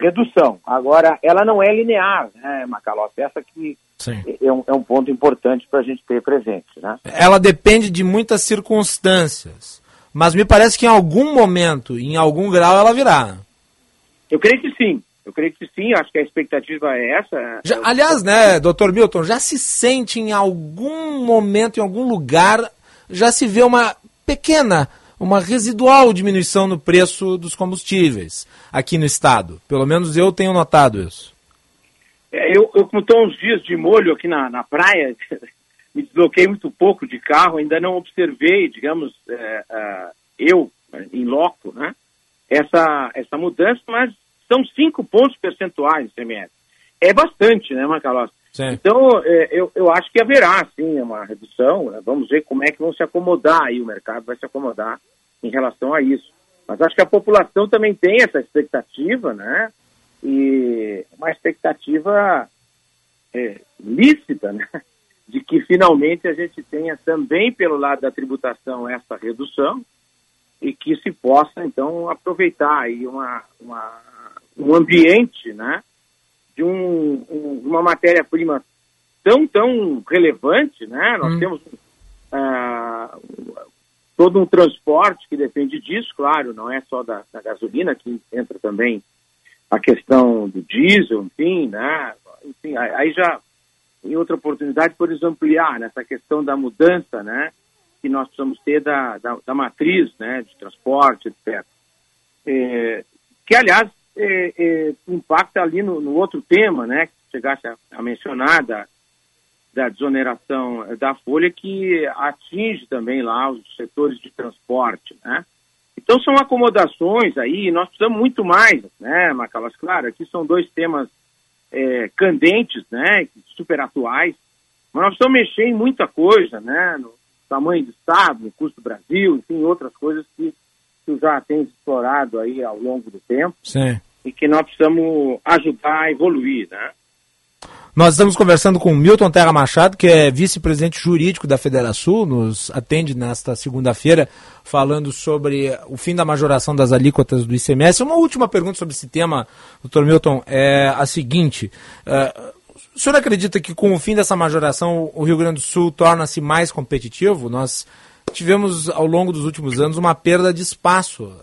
redução. Agora, ela não é linear, né, Macalossi? Essa que é um, é um, ponto importante para a gente ter presente. Né? Ela depende de muitas circunstâncias, mas me parece que em algum momento, em algum grau, ela virá. Eu creio que sim. Eu creio que sim, acho que a expectativa é essa. Já, aliás, né, doutor Milton, já se sente em algum momento, em algum lugar, já se vê uma pequena, uma residual diminuição no preço dos combustíveis aqui no estado. Pelo menos eu tenho notado isso. É, eu, eu, como estou uns dias de molho aqui na, na praia, <laughs> me desloquei muito pouco de carro, ainda não observei, digamos, é, é, eu, em loco, né, essa, essa mudança, mas são cinco pontos percentuais CMS. É bastante, né, Macalós? Então, é, eu, eu acho que haverá, sim, uma redução. Né? Vamos ver como é que vão se acomodar aí, o mercado vai se acomodar em relação a isso. Mas acho que a população também tem essa expectativa, né? E uma expectativa é, lícita, né? <laughs> de que finalmente a gente tenha também pelo lado da tributação essa redução e que se possa então aproveitar aí uma, uma um ambiente, né, de um, um uma matéria-prima tão tão relevante, né? Nós hum. temos uh, todo um transporte que depende disso, claro, não é só da, da gasolina que entra também a questão do diesel, enfim, né? Enfim, aí já em outra oportunidade podemos ampliar nessa questão da mudança, né? Que nós precisamos ter da, da, da matriz, né? De transporte, etc. É, que, aliás, é, é, impacta ali no, no, outro tema, né? Que chegasse a, a mencionar da, da desoneração da folha, que atinge também lá os setores de transporte, né? Então são acomodações aí, nós precisamos muito mais, né, Macalas? Claro, aqui são dois temas é, candentes, né, super atuais, mas nós precisamos mexer em muita coisa, né, no tamanho do Estado, no custo do Brasil, enfim, outras coisas que, que já tem explorado aí ao longo do tempo Sim. e que nós precisamos ajudar a evoluir, né. Nós estamos conversando com Milton Terra Machado, que é vice-presidente jurídico da Federação, nos atende nesta segunda-feira, falando sobre o fim da majoração das alíquotas do ICMS. Uma última pergunta sobre esse tema, doutor Milton, é a seguinte. Uh, o senhor acredita que com o fim dessa majoração o Rio Grande do Sul torna-se mais competitivo? Nós tivemos ao longo dos últimos anos uma perda de espaço uh,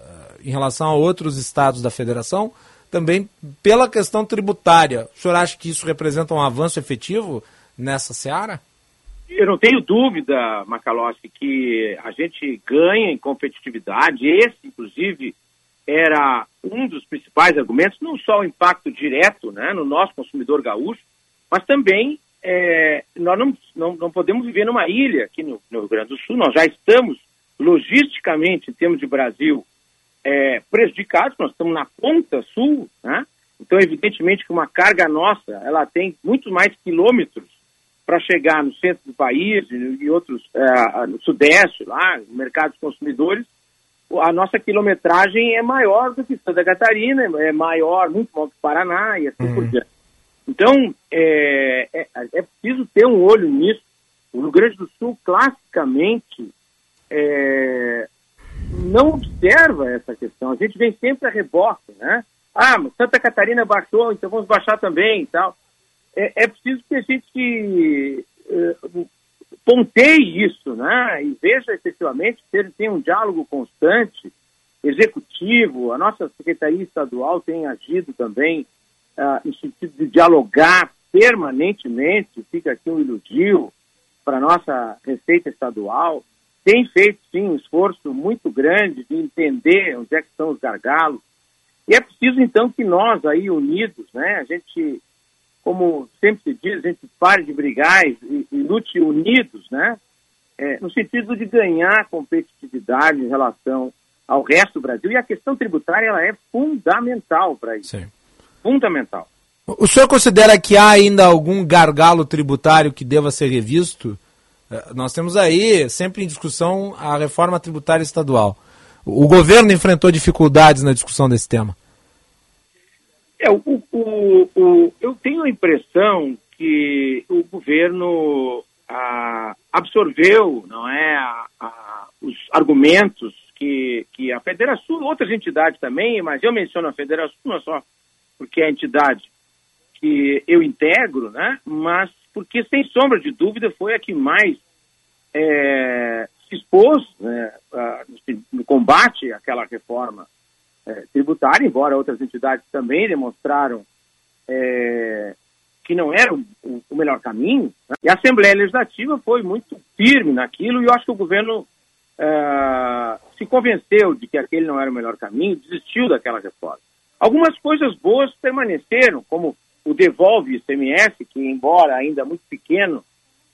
em relação a outros estados da federação também pela questão tributária. O senhor acha que isso representa um avanço efetivo nessa seara? eu não tenho dúvida, Macalossi, que a gente ganha em competitividade. Esse, inclusive, era um dos principais argumentos, não só o impacto direto né, no nosso consumidor gaúcho, mas também é, nós não, não, não, podemos viver numa ilha aqui no, no, Rio Grande do Sul. Nós já estamos, logisticamente, em termos de Brasil, é, prejudicados. Nós estamos na ponta sul, né? Então, evidentemente que uma carga nossa, ela tem muito mais quilômetros para chegar no centro do país e outros, é, no sudeste, lá, no mercado dos consumidores, a nossa quilometragem é maior do que Santa Catarina, é maior, muito maior que Paraná e assim uhum. por diante. Então, é, é, é, preciso ter um olho nisso. O Rio Grande do Sul, classicamente, é, não observa essa questão. A gente vem sempre a reboque, né? Ah, mas Santa Catarina baixou, então vamos baixar também e tal. É, é preciso que a gente uh, ponteie isso, né? E veja efetivamente se ele tem um diálogo constante, executivo, a nossa Secretaria Estadual tem agido também uh, em sentido de dialogar permanentemente, fica aqui um elogio para a nossa Receita Estadual, tem feito sim um esforço muito grande de entender onde é que estão os gargalos. E é preciso então que nós aí unidos, né, a gente, como sempre se diz, a gente pare de brigar e, e lute unidos, né, é, no sentido de ganhar competitividade em relação ao resto do Brasil. E a questão tributária ela é fundamental para isso. Sim fundamental. O senhor considera que há ainda algum gargalo tributário que deva ser revisto? É, nós temos aí, sempre em discussão, a reforma tributária estadual. O governo enfrentou dificuldades na discussão desse tema? É, o, o, o, eu tenho a impressão que o governo ah, absorveu não é, a, a, os argumentos que, que a Federação, outras entidades também, mas eu menciono a Federação não só porque é a entidade que eu integro, né? mas porque, sem sombra de dúvida, foi a que mais é, se expôs né, no combate àquela reforma é, tributária, embora outras entidades também demonstraram é, que não era o, o melhor caminho. Né? E a Assembleia Legislativa foi muito firme naquilo e eu acho que o governo é, se convenceu de que aquele não era o melhor caminho, desistiu daquela reforma. Algumas coisas boas permaneceram, como o devolve ICMS, que embora ainda muito pequeno,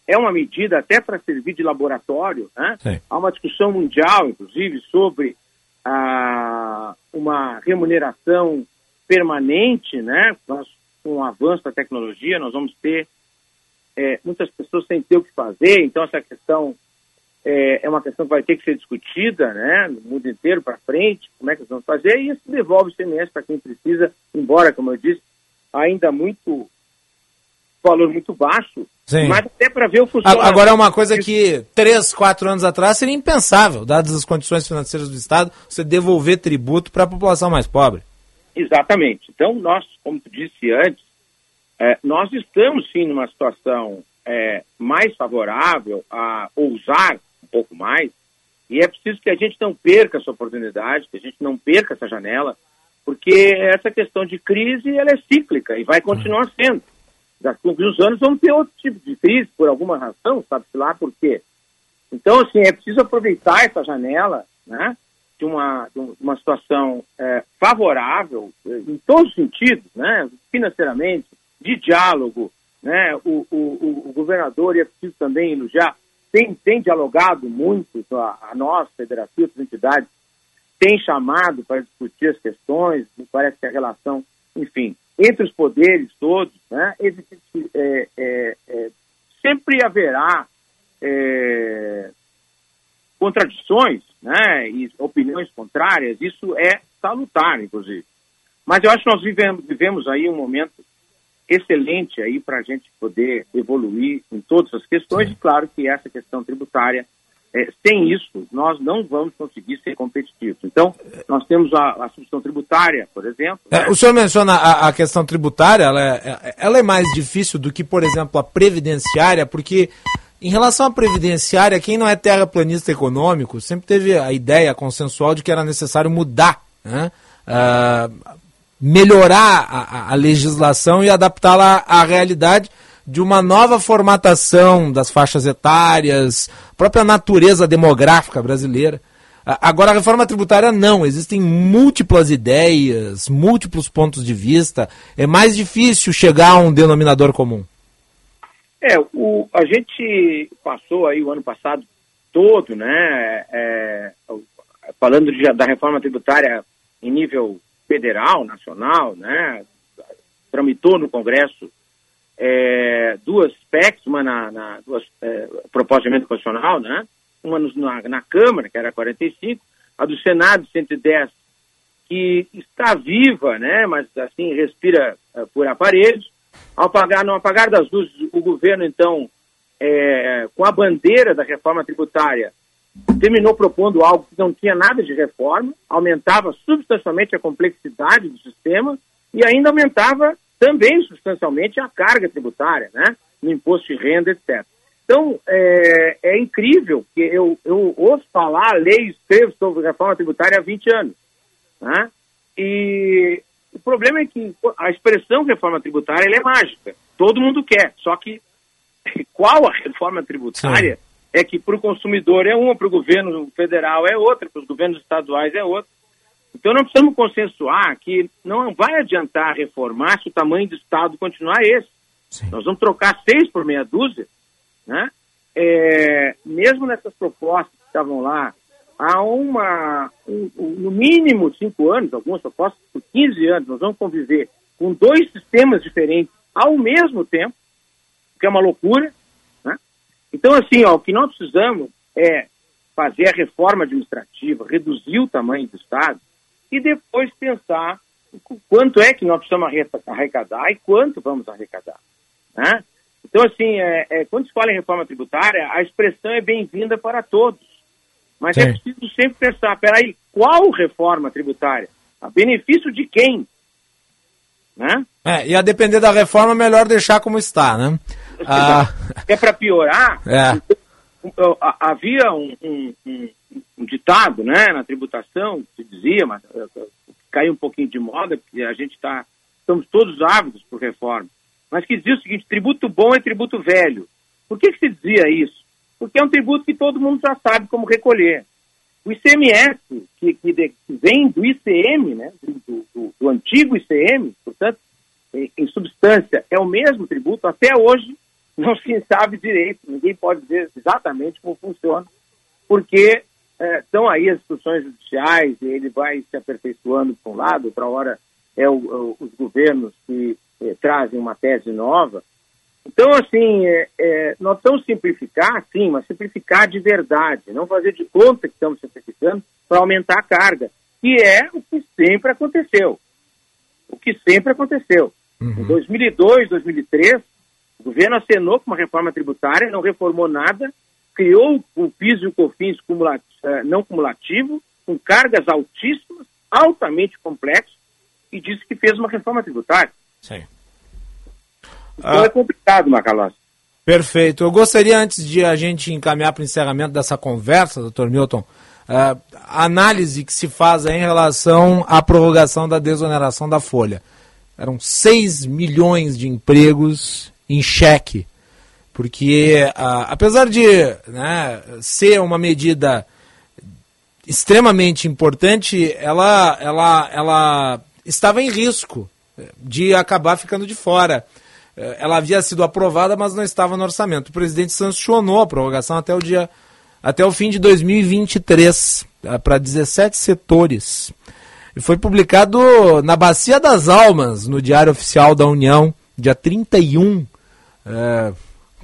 é uma medida até para servir de laboratório. Né? Há uma discussão mundial, inclusive, sobre ah, uma remuneração permanente, né? Nós, com o avanço da tecnologia, nós vamos ter é, muitas pessoas sem ter o que fazer, então essa questão é, é, uma questão que vai ter que ser discutida né, no mundo inteiro para frente, como é que nós vamos fazer, e isso devolve o CMS para quem precisa, embora, como eu disse, ainda muito valor muito baixo, Sim. mas até para ver o funcionamento. Agora é uma coisa que três, quatro anos atrás seria impensável, dadas as condições financeiras do Estado, você devolver tributo para a população mais pobre. Exatamente. Então, nós, como tu disse antes, é, nós estamos sim numa situação é, mais favorável a ousar um pouco mais, e é preciso que a gente não perca essa oportunidade, que a gente não perca essa janela, porque essa questão de crise ela é cíclica e vai continuar sendo. Daqui a alguns anos vamos ter outro tipo de crise, por alguma razão, sabe-se lá por quê. Então, assim, é preciso aproveitar essa janela, né, de uma, de uma situação é, favorável em todos os sentidos, né, financeiramente, de diálogo, né, o, o, o governador, e é preciso também elogiar, tem, tem dialogado muito a, a nossa federação, outras entidades, tem chamado para discutir as questões, me parece que a relação, enfim, entre os poderes todos, né, é, é, é, sempre haverá é, contradições né, e opiniões contrárias, isso é salutar, inclusive. Mas eu acho que nós vivemos, vivemos aí um momento excelente aí para a gente poder evoluir em todas as questões, e claro que essa questão tributária, é, sem isso, nós não vamos conseguir ser competitivos. Então, nós temos a, a substituição tributária, por exemplo. É, né? O senhor menciona a, a questão tributária, ela é, ela é mais difícil do que, por exemplo, a previdenciária, porque em relação à previdenciária, quem não é terraplanista econômico sempre teve a ideia consensual de que era necessário mudar né? Uh, melhorar a, a legislação e adaptá-la à realidade, de uma nova formatação das faixas etárias, própria natureza demográfica brasileira. Agora, a reforma tributária não, existem múltiplas ideias, múltiplos pontos de vista, é mais difícil chegar a um denominador comum. É, o, a gente passou aí o ano passado todo, né, é, falando de, da reforma tributária em nível federal, nacional, né, tramitou no Congresso é, duas PECs, uma na, na duas é, propostas de emenda constitucional, né, uma no, na, na, Câmara, que era 45, a do Senado, 110, que está viva, né, mas assim respira é, por aparelhos. Ao apagar, não apagar das luzes, o governo, então, é, com a bandeira da reforma tributária, terminou propondo algo que não tinha nada de reforma, aumentava substancialmente a complexidade do sistema e ainda aumentava também substancialmente a carga tributária, né? No imposto de renda, etc. Então, é, é incrível que eu, eu ouço falar, leio, escrevo sobre reforma tributária há 20 anos. Né? E o problema é que a expressão reforma tributária é mágica. Todo mundo quer, só que <laughs> qual a reforma tributária Sim. é que para o consumidor é uma, para o governo federal é outra, para os governos estaduais é outra. Então nós precisamos consensuar que não vai adiantar reformar se o tamanho do Estado continuar esse. Sim. Nós vamos trocar seis por meia dúzia, né? É, mesmo nessas propostas que estavam lá, há uma, um, um, no mínimo cinco anos, algumas propostas por 15 anos, nós vamos conviver com dois sistemas diferentes ao mesmo tempo, que é uma loucura. Né? Então, assim, ó, o que nós precisamos é fazer a reforma administrativa, reduzir o tamanho do Estado e depois pensar quanto é que nós precisamos arrecadar e quanto vamos arrecadar. Né? Então, assim, é, é, quando se fala em reforma tributária, a expressão é bem-vinda para todos. Mas é Sim. é preciso sempre pensar, peraí, qual reforma tributária? A benefício de quem? Né? É, e a depender da reforma, melhor deixar como está, né? <laughs> Ah... É para piorar. É. Havia um, um, um, um, ditado né, na tributação, se dizia, mas eh, eh, caiu um pouquinho de moda, porque a gente está. Estamos todos ávidos por reforma. Mas que dizia o seguinte: tributo bom é tributo velho. Por que, que se dizia isso? Porque é um tributo que todo mundo já sabe como recolher. O ICMS, que, que, de, que vem do ICM, né, do, do, do antigo ICM, portanto, em, em substância, é o mesmo tributo, até hoje não se sabe direito, ninguém pode dizer exatamente como funciona, porque é, estão aí as instruções judiciais, e ele vai se aperfeiçoando para um lado, outra hora é o, o, os governos que é, trazem uma tese nova. Então, assim, é, é, nós vamos simplificar, sim, mas simplificar de verdade, não fazer de conta que estamos simplificando para aumentar a carga, que é o que sempre aconteceu. O que sempre aconteceu. Uhum. Em 2002, 2003, o governo acenou com uma reforma tributária, não reformou nada, criou o PIS e o COFINS cumulativo, eh, não cumulativo, com cargas altíssimas, altamente complexas, e disse que fez uma reforma tributária. Sim. Então ah, é complicado, Macalossi. Perfeito. Eu gostaria, antes de a gente encaminhar para o encerramento dessa conversa, doutor Milton, a análise que se faz em relação à prorrogação da desoneração da folha. Eram 6 milhões de empregos em xeque. Porque, a, apesar de né, ser uma medida extremamente importante, ela, ela, ela estava em risco de acabar ficando de fora. Ela havia sido aprovada, mas não estava no orçamento. O presidente sancionou a prorrogação até o dia até o fim de 2023 para 17 setores. E foi publicado na Bacia das Almas, no Diário Oficial da União, dia 31 é,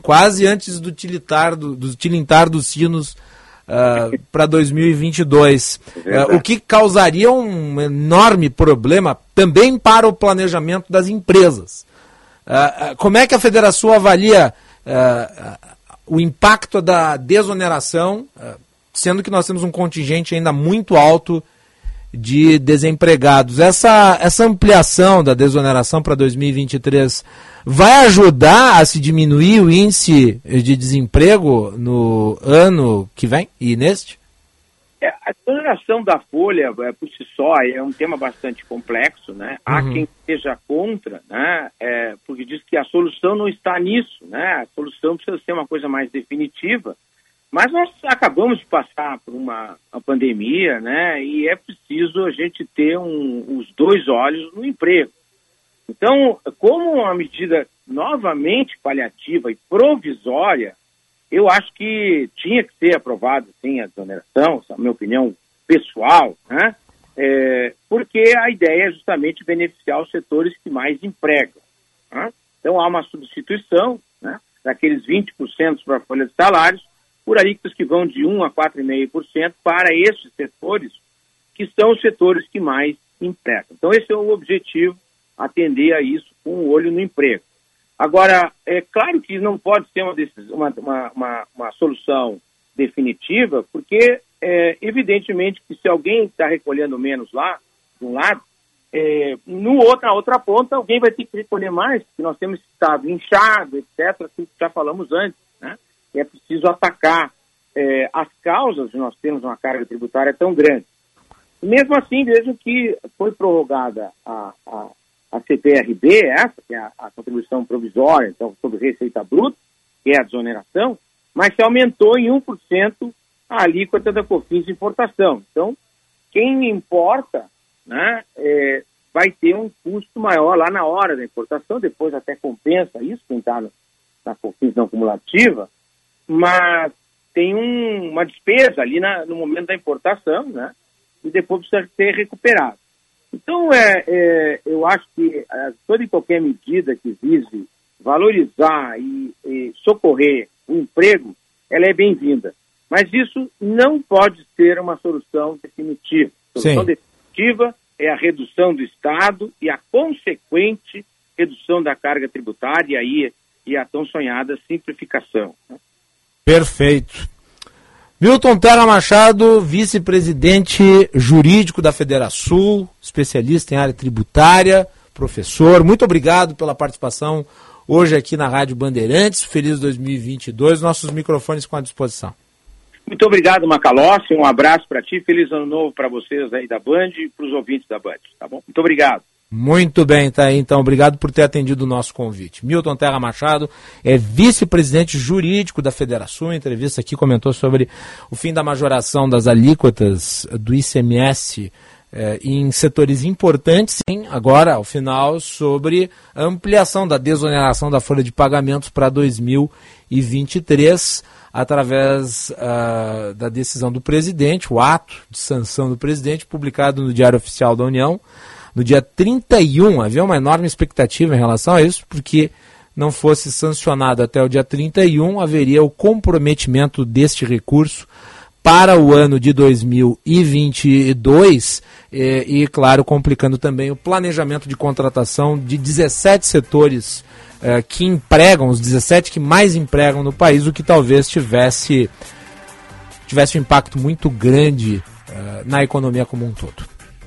quase antes do tilitar, do, do tilintar dos sinos uh, para 2022. Uh, o que causaria um enorme problema também para o planejamento das empresas. Uh, como é que a Federação avalia o impacto da desoneração, sendo que nós temos um contingente ainda muito alto de desempregados? Essa, essa ampliação da desoneração para 2023 vai ajudar a se diminuir o índice de desemprego no ano que vem e neste? É, a exoneração da folha, é, por si só, é um tema bastante complexo, né? Há Uhum. quem seja contra, né? É, porque diz que a solução não está nisso, né? A solução precisa ser uma coisa mais definitiva. Mas nós acabamos de passar por uma, uma pandemia, né? E é preciso a gente ter um- os dois olhos no emprego. Então, como uma medida novamente paliativa e provisória, eu acho que tinha que ser aprovada, sim, a desoneração, essa é a minha opinião pessoal, né? É, porque a ideia é justamente beneficiar os setores que mais empregam. né? Então, há uma substituição né, daqueles 20% para a folha de salários por alíquotas que vão de 1% a 4,5% para esses setores, que são os setores que mais empregam. Então, esse é o objetivo, atender a isso com o olho no emprego. Agora, é claro que não pode ser uma, decisão, uma, uma, uma, uma solução definitiva, porque é, evidentemente que se alguém está recolhendo menos lá, de um lado, é, no outro, na outra ponta, alguém vai ter que recolher mais, porque nós temos estado inchado, etc., que já falamos antes, né? E é preciso atacar é, as causas de nós termos uma carga tributária tão grande. Mesmo assim, vejo que foi prorrogada a, a, a CPRB, essa, que é a, a contribuição provisória, então, sobre receita bruta, que é a desoneração, mas se aumentou em 1% a alíquota da COFINS de importação. Então, quem importa né, é, vai ter um custo maior lá na hora da importação, depois até compensa isso, quem está na COFINS não cumulativa, mas tem um, uma despesa ali na, no momento da importação, né, e depois precisa ser recuperado. Então, é, é, eu acho que é, toda e qualquer medida que vise valorizar e, e socorrer o emprego, ela é bem-vinda. Mas isso não pode ser uma solução definitiva. A solução Sim. definitiva é a redução do Estado e a consequente redução da carga tributária e aí e a tão sonhada simplificação. né? Perfeito. Milton Terra Machado, vice-presidente jurídico da Federação, especialista em área tributária, professor. Muito obrigado pela participação hoje aqui na Rádio Bandeirantes. Feliz 2022. Nossos microfones com à disposição. Muito obrigado, Macalossi. Um abraço para ti. Feliz ano novo para vocês aí da Band e para os ouvintes da Band. Tá bom? Muito obrigado. Muito bem, tá aí. Então, obrigado por ter atendido o nosso convite. Milton Terra Machado é vice-presidente jurídico da Federação. Em entrevista aqui comentou sobre o fim da majoração das alíquotas do ICMS eh, em setores importantes, sim. Agora, ao final, sobre a ampliação da desoneração da folha de pagamentos para 2023 através ah, da decisão do presidente, o ato de sanção do presidente, publicado no Diário Oficial da União no dia 31. Havia uma enorme expectativa em relação a isso, porque não fosse sancionado até o dia 31, haveria o comprometimento deste recurso para o ano de 2022 eh, e, claro, complicando também o planejamento de contratação de 17 setores eh, que empregam, os 17 que mais empregam no país, o que talvez tivesse, tivesse um impacto muito grande eh, na economia como um todo.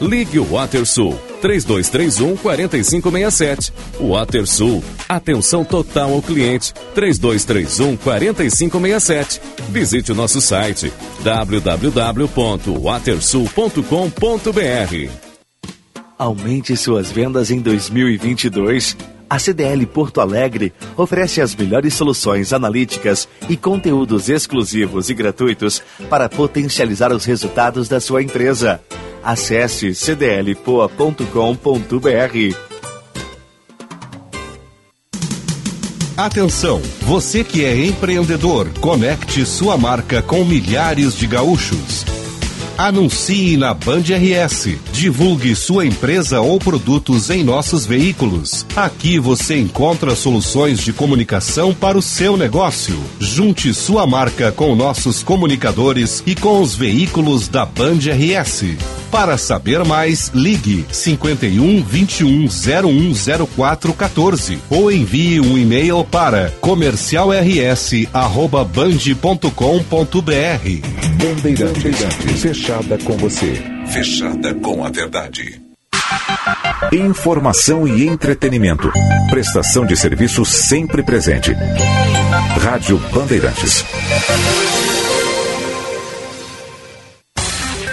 Ligue o WaterSul 3231 4567. WaterSul. Atenção total ao cliente 3231 4567. Visite o nosso site www.watersul.com.br. Aumente suas vendas em 2022. A CDL Porto Alegre oferece as melhores soluções analíticas e conteúdos exclusivos e gratuitos para potencializar os resultados da sua empresa. Acesse cdlpoa.com.br. Atenção, você que é empreendedor, conecte sua marca com milhares de gaúchos. Anuncie na Band RS. Divulgue sua empresa ou produtos em nossos veículos. Aqui você encontra soluções de comunicação para o seu negócio. Junte sua marca com nossos comunicadores e com os veículos da Band RS. Para saber mais, ligue 51 21 0104 14 ou envie um e-mail para comercialrs@band.com.br. Bandeirantes, fechada com você. Fechada com a verdade. Informação e entretenimento. Prestação de serviço sempre presente. Rádio Bandeirantes.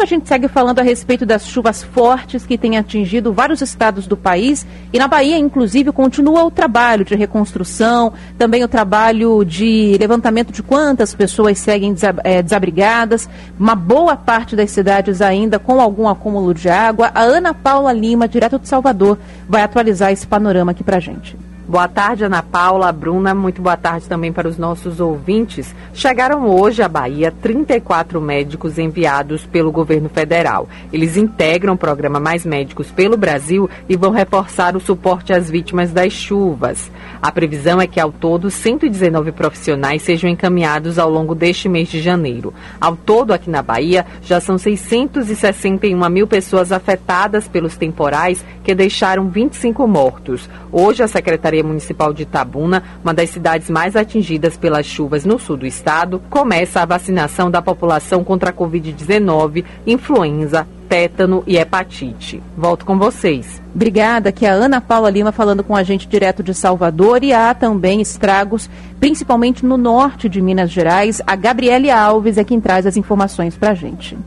A gente segue falando a respeito das chuvas fortes que têm atingido vários estados do país e na Bahia, inclusive, continua o trabalho de reconstrução, também o trabalho de levantamento de quantas pessoas seguem eh, desabrigadas, uma boa parte das cidades ainda com algum acúmulo de água. A Ana Paula Lima, direto de Salvador, vai atualizar esse panorama aqui pra gente. Boa tarde, Ana Paula, Bruna. Muito boa tarde também para os nossos ouvintes. Chegaram hoje à Bahia 34 médicos enviados pelo governo federal. Eles integram o programa Mais Médicos pelo Brasil e vão reforçar o suporte às vítimas das chuvas. A previsão é que, ao todo, 119 profissionais sejam encaminhados ao longo deste mês de janeiro. Ao todo, aqui na Bahia, já são 661 mil pessoas afetadas pelos temporais que deixaram 25 mortos. Hoje, a Secretaria Municipal de Itabuna, uma das cidades mais atingidas pelas chuvas no sul do estado, começa a vacinação da população contra a Covid-19, influenza, tétano e hepatite. Volto com vocês. Obrigada, que é a Ana Paula Lima falando com a gente direto de Salvador e há também estragos, principalmente no norte de Minas Gerais. A Gabriele Alves é quem traz as informações para a gente.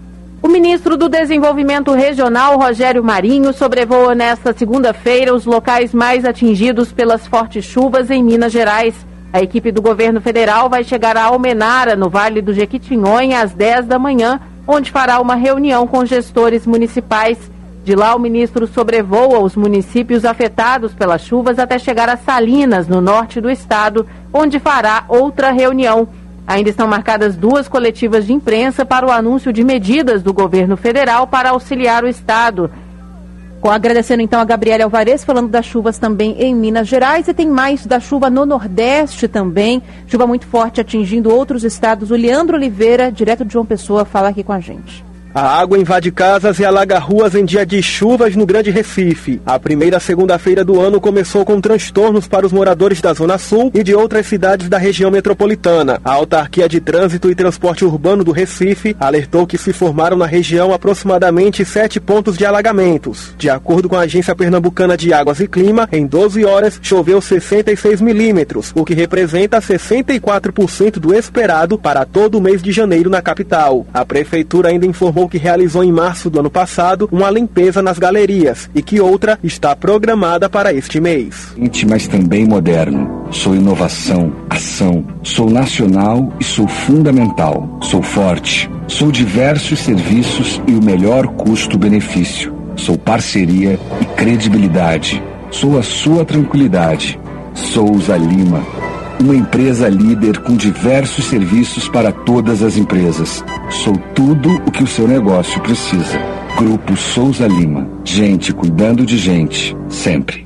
O ministro do Desenvolvimento Regional, Rogério Marinho, sobrevoa nesta segunda-feira os locais mais atingidos pelas fortes chuvas em Minas Gerais. A equipe do governo federal vai chegar a Almenara, no Vale do Jequitinhonha, às 10 da manhã, onde fará uma reunião com gestores municipais. De lá, o ministro sobrevoa os municípios afetados pelas chuvas até chegar a Salinas, no norte do estado, onde fará outra reunião. Ainda estão marcadas duas coletivas de imprensa para o anúncio de medidas do governo federal para auxiliar o Estado. Agradecendo então a Gabriela Alvarez, falando das chuvas também em Minas Gerais. E tem mais da chuva no Nordeste também. Chuva muito forte atingindo outros estados. O Leandro Oliveira, direto de João Pessoa, fala aqui com a gente. A água invade casas e alaga ruas em dia de chuvas no Grande Recife. A primeira segunda-feira do ano começou com transtornos para os moradores da Zona Sul e de outras cidades da região metropolitana. A autarquia de trânsito e transporte urbano do Recife alertou que se formaram na região aproximadamente sete pontos de alagamentos. De acordo com a Agência Pernambucana de Águas e Clima, em 12 horas choveu 66 milímetros, o que representa 64% do esperado para todo o mês de janeiro na capital. A prefeitura ainda informou que realizou em março do ano passado uma limpeza nas galerias e que outra está programada para este mês. Mas também moderno. Sou inovação, ação. Sou nacional e sou fundamental. Sou forte. Sou diversos serviços e o melhor custo-benefício. Sou parceria e credibilidade. Sou a sua tranquilidade. Souza Lima uma empresa líder com diversos serviços para todas as empresas. Sou tudo o que o seu negócio precisa. Grupo Souza Lima. Gente cuidando de gente, sempre.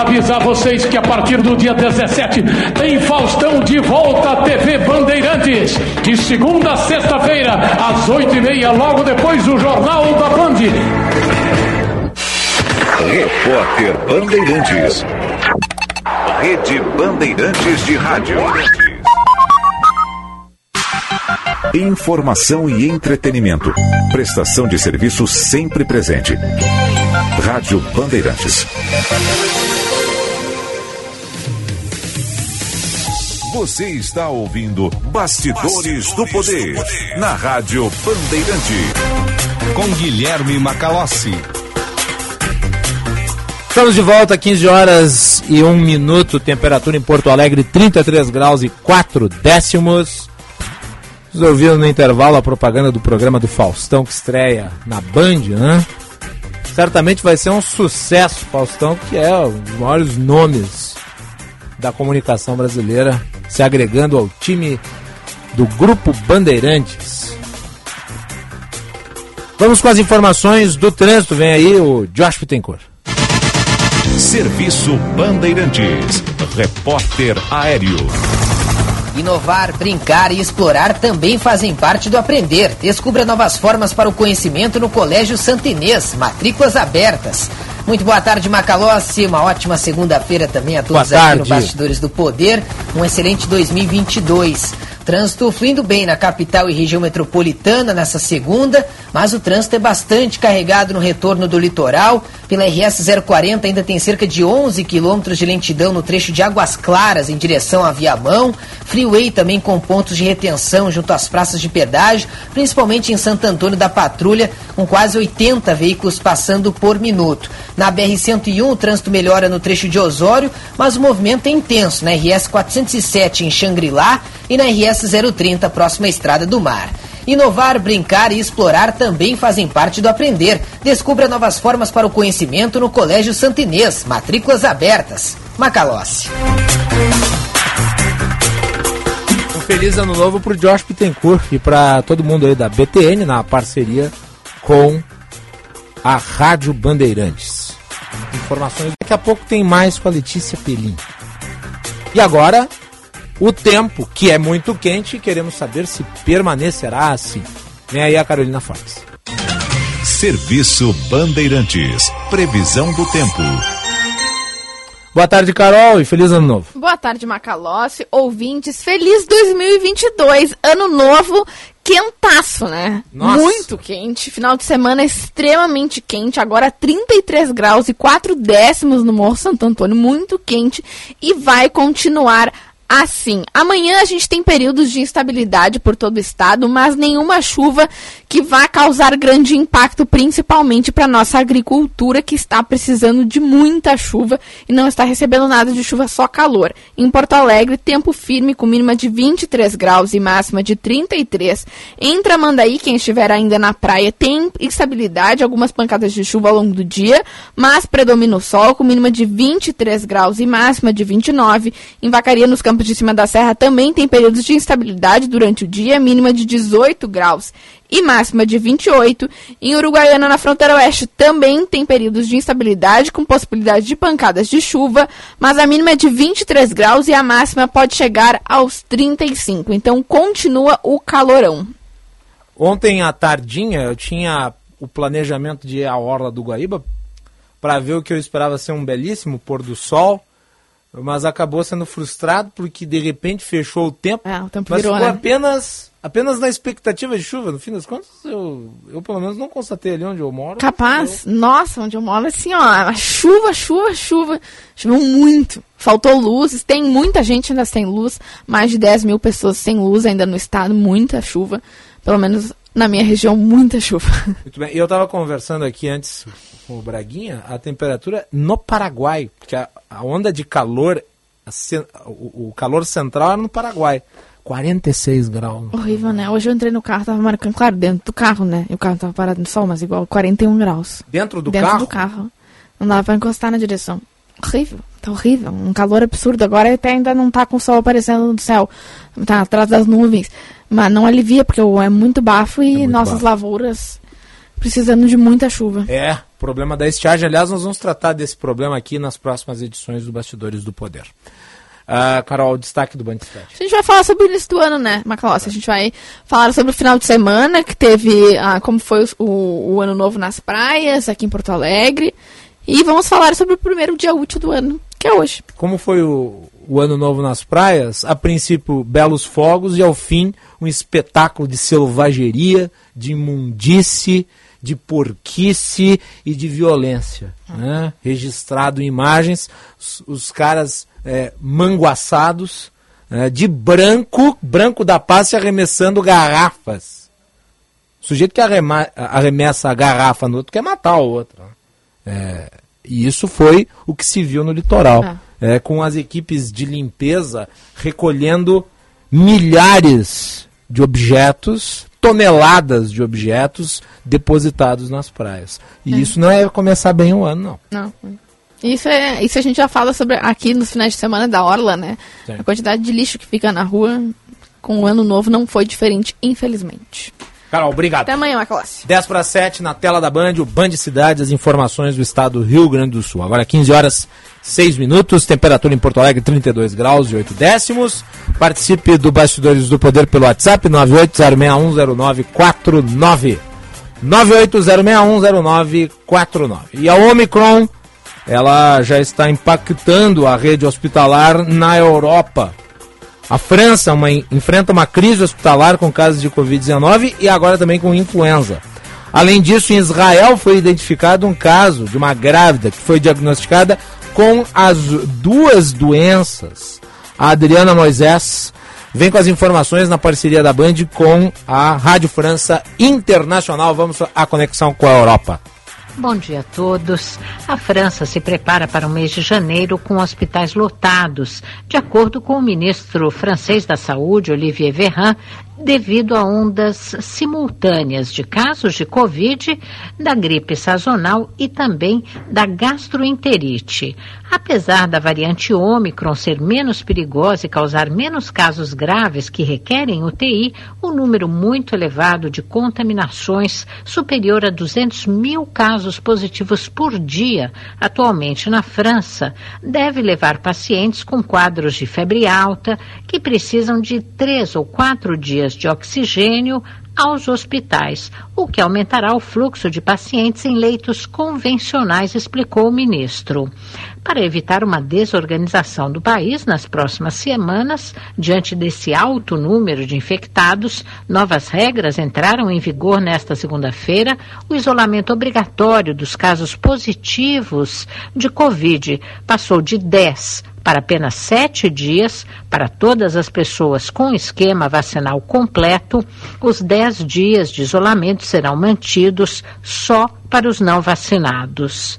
Para avisar vocês que a partir do dia 17 tem Faustão de volta à TV Bandeirantes. De segunda a sexta-feira, às oito e meia, logo depois do Jornal da Band. Repórter Bandeirantes. Rede Bandeirantes de Rádio. Informação e entretenimento. Prestação de serviço sempre presente. Rádio Bandeirantes. Você está ouvindo Bastidores, do, Poder, na Rádio Bandeirante. Com Guilherme Macalossi. Estamos de volta, 15 horas e 1 minuto, temperatura em Porto Alegre 33 graus e 4 décimos. Vocês ouviram no intervalo a propaganda do programa do Faustão que estreia na Band, né? Certamente vai ser um sucesso, Faustão, que é um dos maiores nomes da comunicação brasileira, se agregando ao time do Grupo Bandeirantes. Vamos com as informações do trânsito. Vem aí o Josh Pittencourt. Serviço Bandeirantes. Repórter Aéreo. Inovar, brincar e explorar também fazem parte do aprender. Descubra novas formas para o conhecimento no Colégio Santinês. Matrículas abertas. Muito boa tarde, Macalossi. Uma ótima segunda-feira também a todos Boa aqui no tarde. Bastidores do Poder. Um excelente 2022. Trânsito fluindo bem na capital e região metropolitana nessa segunda, mas o trânsito é bastante carregado no retorno do litoral. Pela RS 040 ainda tem cerca de 11 quilômetros de lentidão no trecho de Águas Claras em direção à Viamão. Freeway também com pontos de retenção junto às praças de pedágio, principalmente em Santo Antônio da Patrulha, com quase 80 veículos passando por minuto. Na BR-101 o trânsito melhora no trecho de Osório, mas o movimento é intenso na RS 407 em Xangri-Lá e na RS 030 próxima à Estrada do Mar. Inovar, brincar e explorar também fazem parte do aprender. Descubra novas formas para o conhecimento no Colégio Santinês. Matrículas abertas. Macalossi. Um feliz ano novo pro Josh Pittencourt e para todo mundo aí da BTN na parceria com a Rádio Bandeirantes. Informações daqui a pouco tem mais com a Letícia Pelim. E agora, o tempo, que é muito quente, e queremos saber se permanecerá assim. Vem aí a Carolina Fox. Serviço Bandeirantes. Previsão do tempo. Boa tarde, Carol, e feliz ano novo. Boa tarde, Macalossi, ouvintes. Feliz 2022, ano novo, quentaço, né? Nossa. Muito quente. Final de semana extremamente quente. Agora 33 graus e 4 décimos no Morro Santo Antônio. Muito quente e vai continuar assim. Amanhã a gente tem períodos de instabilidade por todo o estado, mas nenhuma chuva que vá causar grande impacto, principalmente para nossa agricultura que está precisando de muita chuva e não está recebendo nada de chuva, só calor. Em Porto Alegre, tempo firme com mínima de 23 graus e máxima de 33. Em Tramandaí, quem estiver ainda na praia, tem instabilidade, algumas pancadas de chuva ao longo do dia, mas predomina o sol com mínima de 23 graus e máxima de 29. Em Vacaria, nos campos de cima da serra, também tem períodos de instabilidade durante o dia, mínima de 18 graus e máxima de 28. Em Uruguaiana, na fronteira oeste, também tem períodos de instabilidade com possibilidade de pancadas de chuva, mas a mínima é de 23 graus e a máxima pode chegar aos 35. Então continua o calorão. Ontem à tardinha eu tinha o planejamento de ir à Orla do Guaíba para ver o que eu esperava ser um belíssimo pôr do sol, mas acabou sendo frustrado porque de repente fechou o tempo. É, o tempo mas virou, ficou né? apenas, apenas na expectativa de chuva. No fim das contas, eu, eu pelo menos não constatei ali onde eu moro. Capaz? Nossa, onde eu moro, assim, ó, chuva, chuva, chuva. Choveu muito. Faltou luzes, tem muita gente ainda sem luz, mais de 10 mil pessoas sem luz ainda no estado, muita chuva. Pelo menos na minha região, muita chuva. Muito bem. E eu estava conversando aqui antes com o Braguinha, a temperatura no Paraguai, porque a, a onda de calor, a, o, o, calor central era no Paraguai. 46 graus. Horrível, né? Hoje eu entrei no carro, tava marcando, claro, dentro do carro, né? E o carro tava parado no sol, mas igual, 41 graus. Dentro do dentro carro? Dentro do carro. Não dava pra encostar na direção. Horrível, tá horrível. Um calor absurdo. Agora até ainda não tá com o sol aparecendo no céu. Tá atrás das nuvens. Mas não alivia, porque é muito bafo e é muito nossas bafo. lavouras precisando de muita chuva. É, problema da estiagem. Aliás, nós vamos tratar desse problema aqui nas próximas edições do Bastidores do Poder. Uh, Carol, destaque do Bandistadt. A gente vai falar sobre o início do ano, né, Macalossi? A gente vai falar sobre o final de semana, que teve uh, como foi o, o, o, ano novo nas praias, aqui em Porto Alegre. E vamos falar sobre o primeiro dia útil do ano, que é hoje. Como foi o, o ano novo nas praias? A princípio, belos fogos e ao fim, um espetáculo de selvageria, de imundice, de porquice e de violência. Né? Registrado em imagens, os, os caras é, manguaçados, é, de branco, branco da paz, se arremessando garrafas. O sujeito que arrema, arremessa a garrafa no outro quer matar o outro. É, e isso foi o que se viu no litoral. É. é com as equipes de limpeza recolhendo milhares de objetos, toneladas de objetos depositados nas praias. E é. isso não é começar bem o ano, não. Não. Isso, é, isso a gente já fala sobre aqui nos finais de semana da Orla, né? Sim. A quantidade de lixo que fica na rua com o ano novo não foi diferente, infelizmente. Carol, obrigado. Até amanhã, classe. 10 para 7 na tela da Band, o Band Cidades, as informações do estado do Rio Grande do Sul. Agora 15 horas 6 minutos, temperatura em Porto Alegre 32 graus e 8 décimos. Participe do Bastidores do Poder pelo WhatsApp 980610949. 980610949. E a Omicron, ela já está impactando a rede hospitalar na Europa. A França uma, enfrenta uma crise hospitalar com casos de Covid-19 e agora também com influenza. Além disso, em Israel foi identificado um caso de uma grávida que foi diagnosticada com as duas doenças. A Adriana Moisés vem com as informações na parceria da Band com a Rádio França Internacional. Vamos à conexão com a Europa. Bom dia a todos. A França se prepara para o mês de janeiro com hospitais lotados. De acordo com o ministro francês da Saúde, Olivier Véran, devido a ondas simultâneas de casos de Covid, da gripe sazonal e também da gastroenterite. Apesar da variante Ômicron ser menos perigosa e causar menos casos graves que requerem UTI, o número muito elevado de contaminações, superior a 200 mil casos positivos por dia, atualmente na França, deve levar pacientes com quadros de febre alta que precisam de três ou quatro dias de oxigênio aos hospitais, o que aumentará o fluxo de pacientes em leitos convencionais, explicou o ministro. Para evitar uma desorganização do país nas próximas semanas, diante desse alto número de infectados, novas regras entraram em vigor nesta segunda-feira. O isolamento obrigatório dos casos positivos de Covid passou de 10 para apenas sete dias para todas as pessoas com esquema vacinal completo. Os dez dias de isolamento serão mantidos só para os não vacinados.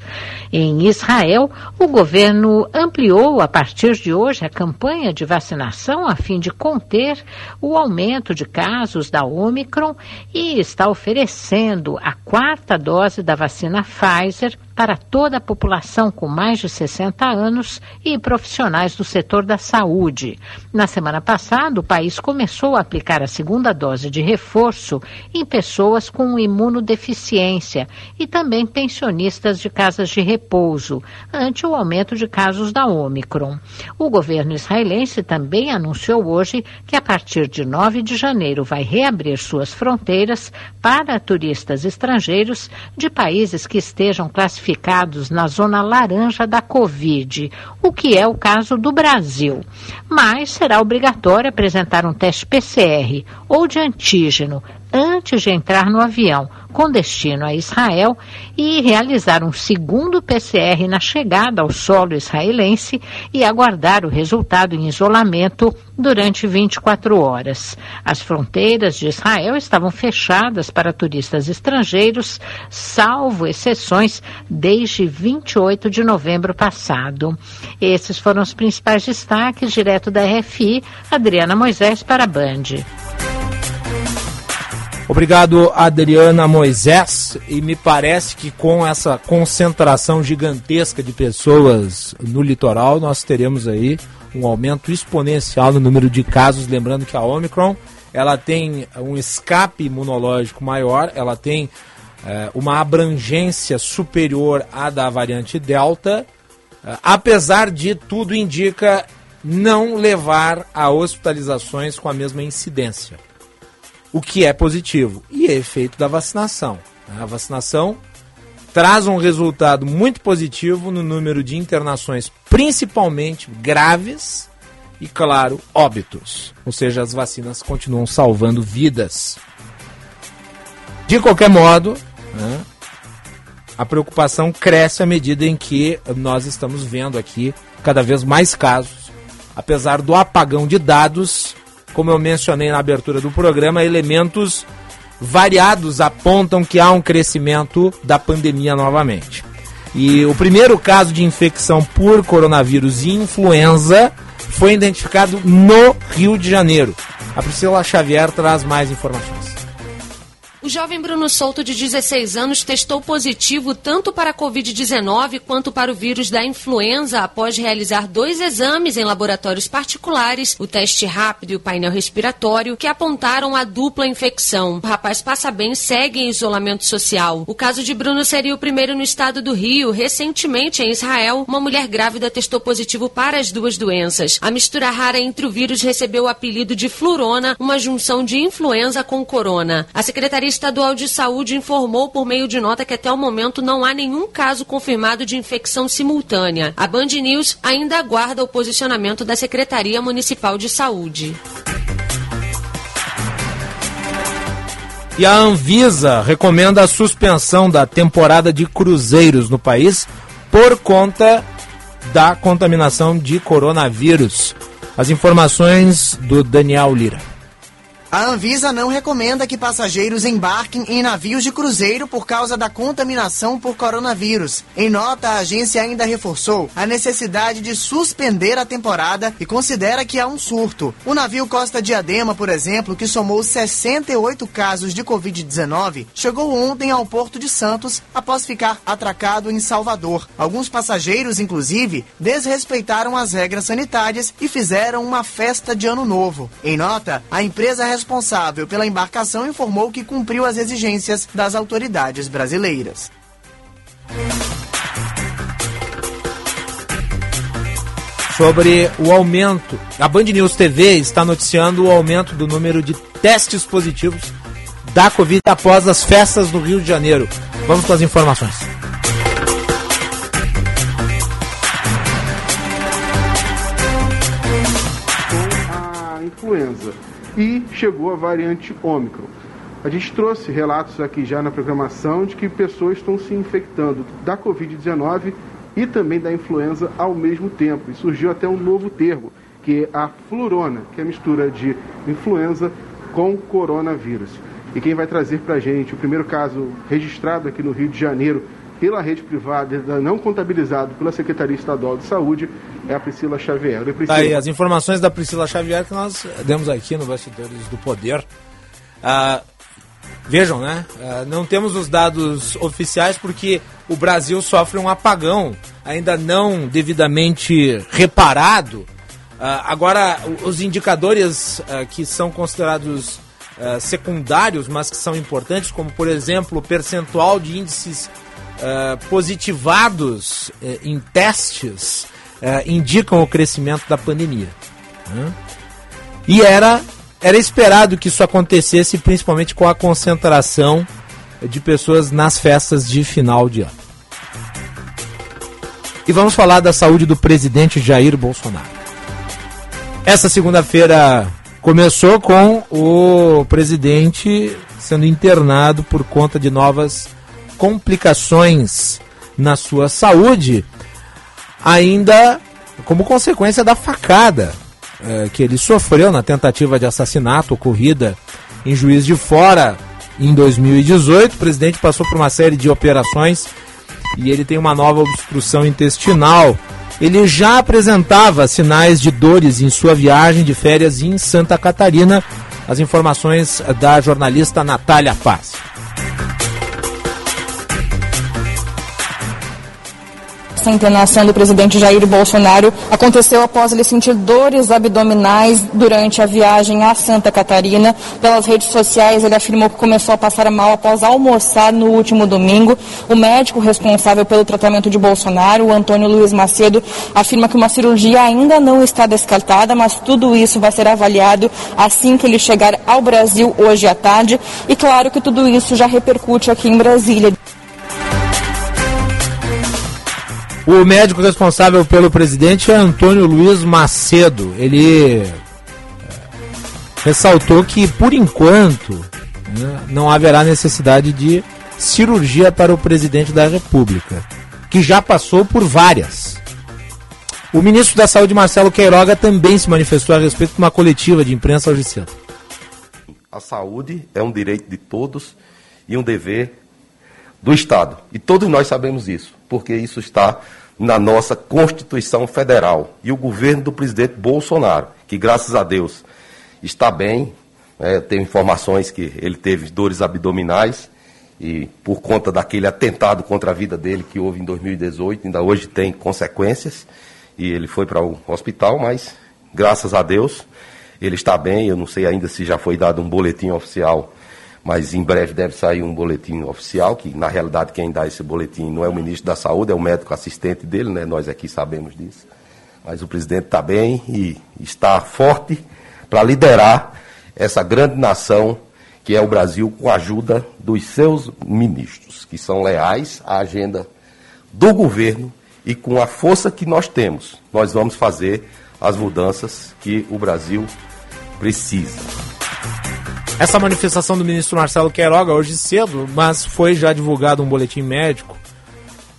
Em Israel, o governo ampliou a partir de hoje a campanha de vacinação a fim de conter o aumento de casos da Omicron e está oferecendo a quarta dose da vacina Pfizer para toda a população com mais de 60 anos e profissionais do setor da saúde. Na semana passada, o país começou a aplicar a segunda dose de reforço em pessoas com imunodeficiência e também pensionistas de casas de repouso, ante o aumento de casos da Omicron. O governo israelense também anunciou hoje que a partir de 9 de janeiro vai reabrir suas fronteiras para turistas estrangeiros de países que estejam classificados na zona laranja da Covid, o que é o caso do Brasil. Mas será obrigatório apresentar um teste PCR ou de antígeno antes de entrar no avião com destino a Israel e realizar um segundo PCR na chegada ao solo israelense e aguardar o resultado em isolamento durante 24 horas. As fronteiras de Israel estavam fechadas para turistas estrangeiros, salvo exceções, desde 28 de novembro passado. Esses foram os principais destaques direto da RFI. Adriana Moisés para a Band. Obrigado, Adriana Moisés. E me parece que com essa concentração gigantesca de pessoas no litoral, nós teremos aí um aumento exponencial no número de casos. Lembrando que a Omicron ela tem um escape imunológico maior, ela tem é, uma abrangência superior à da variante Delta, é, apesar de tudo indica não levar a hospitalizações com a mesma incidência o que é positivo. E é efeito da vacinação. A vacinação traz um resultado muito positivo no número de internações, principalmente graves e, claro, óbitos. Ou seja, as vacinas continuam salvando vidas. De qualquer modo, né, a preocupação cresce à medida em que nós estamos vendo aqui cada vez mais casos, apesar do apagão de dados como eu mencionei na abertura do programa, elementos variados apontam que há um crescimento da pandemia novamente. E o primeiro caso de infecção por coronavírus e influenza foi identificado no Rio de Janeiro. A Priscila Xavier traz mais informações. O jovem Bruno Souto, de 16 anos, testou positivo tanto para a Covid-19 quanto para o vírus da influenza após realizar dois exames em laboratórios particulares, o teste rápido e o painel respiratório, que apontaram a dupla infecção. O rapaz passa bem segue em isolamento social. O caso de Bruno seria o primeiro no estado do Rio. Recentemente, em Israel, uma mulher grávida testou positivo para as duas doenças. A mistura rara entre o vírus recebeu o apelido de flurona, uma junção de influenza com corona. A Secretaria Estadual de Saúde informou por meio de nota que até o momento não há nenhum caso confirmado de infecção simultânea. A Band News ainda aguarda o posicionamento da Secretaria Municipal de Saúde. E a Anvisa recomenda a suspensão da temporada de cruzeiros no país por conta da contaminação de coronavírus. As informações do Daniel Lira. A Anvisa não recomenda que passageiros embarquem em navios de cruzeiro por causa da contaminação por coronavírus. Em nota, a agência ainda reforçou a necessidade de suspender a temporada e considera que há um surto. O navio Costa Diadema, por exemplo, que somou 68 casos de Covid-19, chegou ontem ao Porto de Santos após ficar atracado em Salvador. Alguns passageiros, inclusive, desrespeitaram as regras sanitárias e fizeram uma festa de ano novo. Em nota, a empresa responsável pela embarcação informou que cumpriu as exigências das autoridades brasileiras. Sobre o aumento, a Band News TV está noticiando o aumento do número de testes positivos da Covid após as festas no Rio de Janeiro. Vamos com as informações. a influenza e chegou a variante Ômicron. A gente trouxe relatos aqui já na programação de que pessoas estão se infectando da Covid-19 e também da influenza ao mesmo tempo. E surgiu até um novo termo, que é a flurona, que é a mistura de influenza com coronavírus. E quem vai trazer para a gente o primeiro caso registrado aqui no Rio de Janeiro pela rede privada, não contabilizado pela Secretaria Estadual de Saúde, é a Priscila Xavier. Priscila. Tá aí, as informações da Priscila Xavier que nós demos aqui no Bastidores do Poder. Ah, vejam, né? Ah, não temos os dados oficiais porque o Brasil sofre um apagão ainda não devidamente reparado. Ah, agora, os indicadores ah, que são considerados ah, secundários, mas que são importantes, como por exemplo o percentual de índices uh, positivados uh, em testes uh, indicam o crescimento da pandemia. Né? E era, era esperado que isso acontecesse, principalmente com a concentração de pessoas nas festas de final de ano. E vamos falar da saúde do presidente Jair Bolsonaro. Essa segunda-feira Começou com o presidente sendo internado por conta de novas complicações na sua saúde, ainda como consequência da facada eh, que ele sofreu na tentativa de assassinato ocorrida em Juiz de Fora em 2018. O presidente passou por uma série de operações e ele tem uma nova obstrução intestinal. Ele já apresentava sinais de dores em sua viagem de férias em Santa Catarina. As informações da jornalista Natália Paz. Essa internação do presidente Jair Bolsonaro aconteceu após ele sentir dores abdominais durante a viagem a Santa Catarina. Pelas redes sociais, ele afirmou que começou a passar mal após almoçar no último domingo. O médico responsável pelo tratamento de Bolsonaro, o Antônio Luiz Macedo, afirma que uma cirurgia ainda não está descartada, mas tudo isso vai ser avaliado assim que ele chegar ao Brasil hoje à tarde. E claro que tudo isso já repercute aqui em Brasília. O médico responsável pelo presidente é Antônio Luiz Macedo. Ele eh, ressaltou que, por enquanto, né, não haverá necessidade de cirurgia para o presidente da República, que já passou por várias. O ministro da Saúde, Marcelo Queiroga, também se manifestou a respeito de uma coletiva de imprensa hoje cedo. A saúde é um direito de todos e um dever do Estado. E todos nós sabemos isso, porque isso está na nossa Constituição Federal. E o governo do presidente Bolsonaro, que graças a Deus está bem, é, tem informações que ele teve dores abdominais e por conta daquele atentado contra a vida dele que houve em 2018, ainda hoje tem consequências e ele foi para o hospital, mas graças a Deus ele está bem. Eu não sei ainda se já foi dado um boletim oficial mas em breve deve sair um boletim oficial, que na realidade quem dá esse boletim não é o ministro da Saúde, é o médico assistente dele, né? nós aqui sabemos disso. Mas o presidente está bem e está forte para liderar essa grande nação que é o Brasil com a ajuda dos seus ministros, que são leais à agenda do governo e com a força que nós temos, nós vamos fazer as mudanças que o Brasil precisa. Essa manifestação do ministro Marcelo Queiroga hoje cedo, mas foi já divulgado um boletim médico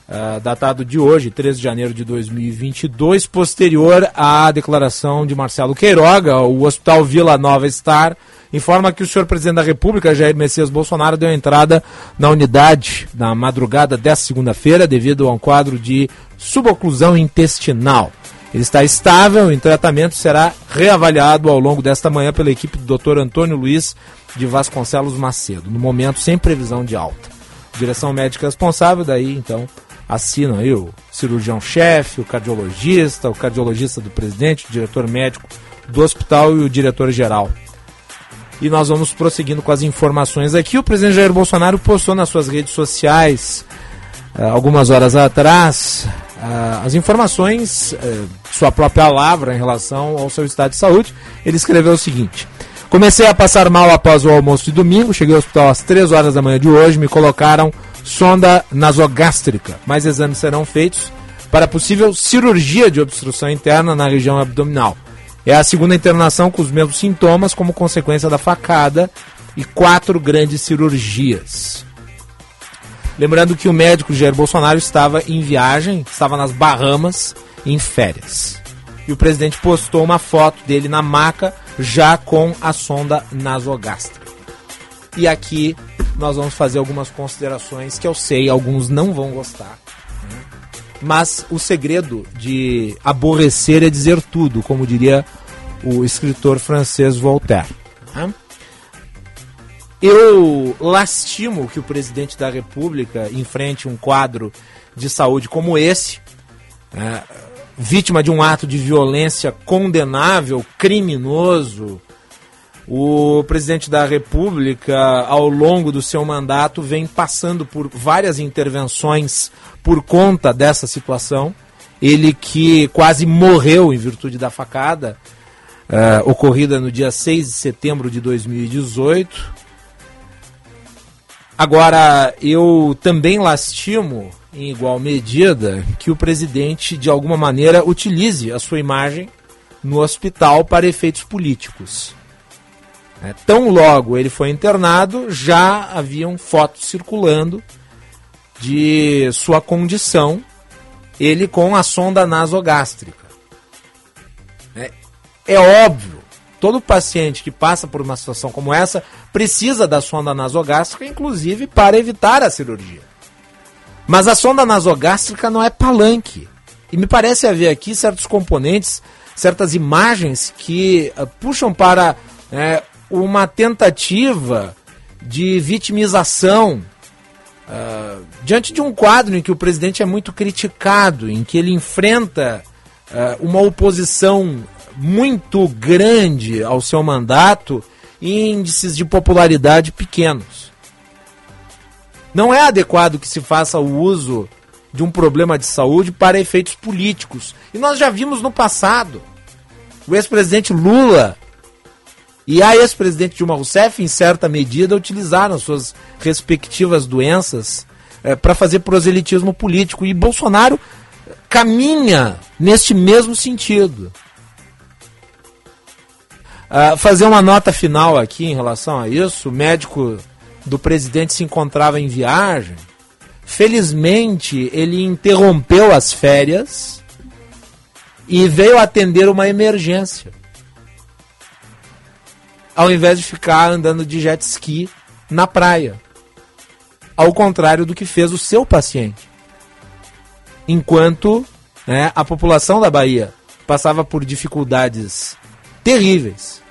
uh, datado de hoje, 13 de janeiro de 2022, posterior à declaração de Marcelo Queiroga, o Hospital Vila Nova Star informa que o senhor presidente da República, Jair Messias Bolsonaro, deu entrada na unidade na madrugada desta segunda-feira devido a um quadro de suboclusão intestinal. Ele está estável em tratamento será reavaliado ao longo desta manhã pela equipe do Dr. Antônio Luiz de Vasconcelos Macedo, no momento sem previsão de alta. Direção médica responsável, daí então assinam aí o cirurgião-chefe, o cardiologista, o cardiologista do presidente, o diretor médico do hospital e o diretor-geral. E nós vamos prosseguindo com as informações aqui. O presidente Jair Bolsonaro postou nas suas redes sociais, eh, algumas horas atrás, uh, as informações, uh, sua própria palavra em relação ao seu estado de saúde. Ele escreveu o seguinte: Comecei a passar mal após o almoço de domingo, cheguei ao hospital às 3 horas da manhã de hoje, me colocaram sonda nasogástrica. Mais exames serão feitos para possível cirurgia de obstrução interna na região abdominal. É a segunda internação com os mesmos sintomas como consequência da facada e quatro grandes cirurgias. Lembrando que o médico Jair Bolsonaro estava em viagem, estava nas Bahamas, em férias. E o presidente postou uma foto dele na maca, já com a sonda nasogástrica. E aqui nós vamos fazer algumas considerações que eu sei, alguns não vão gostar. Né? Mas o segredo de aborrecer é dizer tudo, como diria o escritor francês Voltaire. Né? Eu lastimo que o presidente da República enfrente um quadro de saúde como esse, é, vítima de um ato de violência condenável, criminoso. O presidente da República, ao longo do seu mandato, vem passando por várias intervenções por conta dessa situação. Ele que quase morreu em virtude da facada, uh, ocorrida no dia 6 de setembro de 2018 Agora, eu também lastimo, em igual medida, que o presidente, de alguma maneira, utilize a sua imagem no hospital para efeitos políticos. É, tão logo ele foi internado, já haviam fotos circulando de sua condição, ele com a sonda nasogástrica. É, é óbvio, todo paciente que passa por uma situação como essa precisa da sonda nasogástrica, inclusive para evitar a cirurgia. Mas a sonda nasogástrica não é palanque. E me parece haver aqui certos componentes, certas imagens que uh, puxam para uh, uma tentativa de vitimização uh, diante de um quadro em que o presidente é muito criticado, em que ele enfrenta uh, uma oposição muito grande ao seu mandato e índices de popularidade pequenos. Não é adequado que se faça o uso de um problema de saúde para efeitos políticos. E nós já vimos no passado. O ex-presidente Lula e a ex-presidente Dilma Rousseff, em certa medida, utilizaram suas respectivas doenças é, para fazer proselitismo político. E Bolsonaro caminha neste mesmo sentido. Uh, fazer uma nota final aqui em relação a isso. O médico do presidente se encontrava em viagem. Felizmente, ele interrompeu as férias e veio atender uma emergência ao invés de ficar andando de jet ski na praia. Ao contrário do que fez o seu paciente. Enquanto né, a população da Bahia passava por dificuldades terríveis,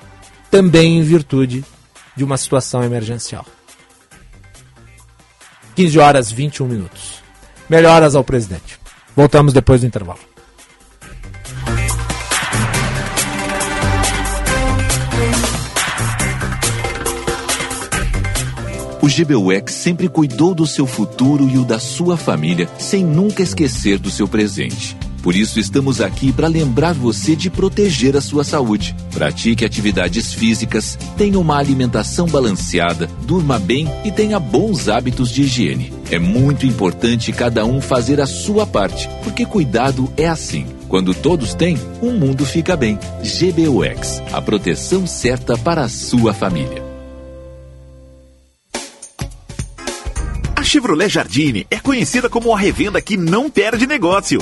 também em virtude de uma situação emergencial. 15 horas 21 minutos. Melhoras ao presidente. Voltamos depois do intervalo. O GBUX sempre cuidou do seu futuro e o da sua família, sem nunca esquecer do seu presente. Por isso estamos aqui para lembrar você de proteger a sua saúde. Pratique atividades físicas, tenha uma alimentação balanceada, durma bem e tenha bons hábitos de higiene. É muito importante cada um fazer a sua parte, porque cuidado é assim. Quando todos têm, o mundo fica bem. GBUX, a proteção certa para a sua família. Chevrolet Jardine é conhecida como a revenda que não perde negócio.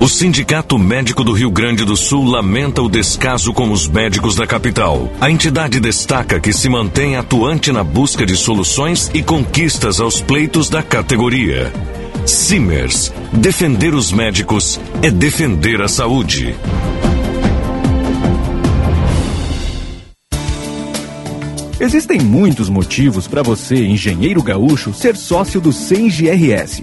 O Sindicato Médico do Rio Grande do Sul lamenta o descaso com os médicos da capital. A entidade destaca que se mantém atuante na busca de soluções e conquistas aos pleitos da categoria. Simers. Defender os médicos é defender a saúde. Existem muitos motivos para você, engenheiro gaúcho, ser sócio do CENGRS.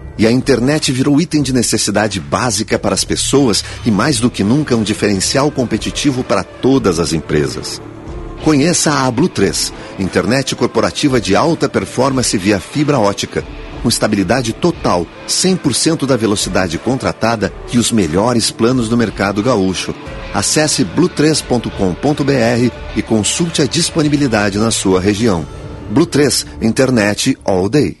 e a internet virou item de necessidade básica para as pessoas e, mais do que nunca, um diferencial competitivo para todas as empresas. Conheça a Blue 3, internet corporativa de alta performance via fibra ótica, com estabilidade total, 100% da velocidade contratada e os melhores planos do mercado gaúcho. Acesse blue3.com.br e consulte a disponibilidade na sua região. Blue 3, internet all day.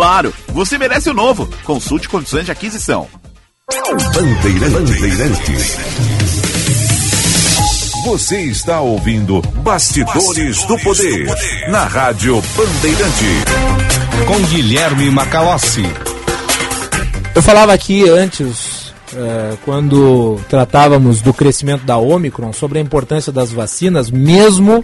você merece o novo. Consulte condições de aquisição. Bandeirantes. Você está ouvindo Bastidores, do, Poder, na Rádio Bandeirante. Com Guilherme Macalossi. Eu falava aqui antes, eh, quando tratávamos do crescimento da Omicron, sobre a importância das vacinas, mesmo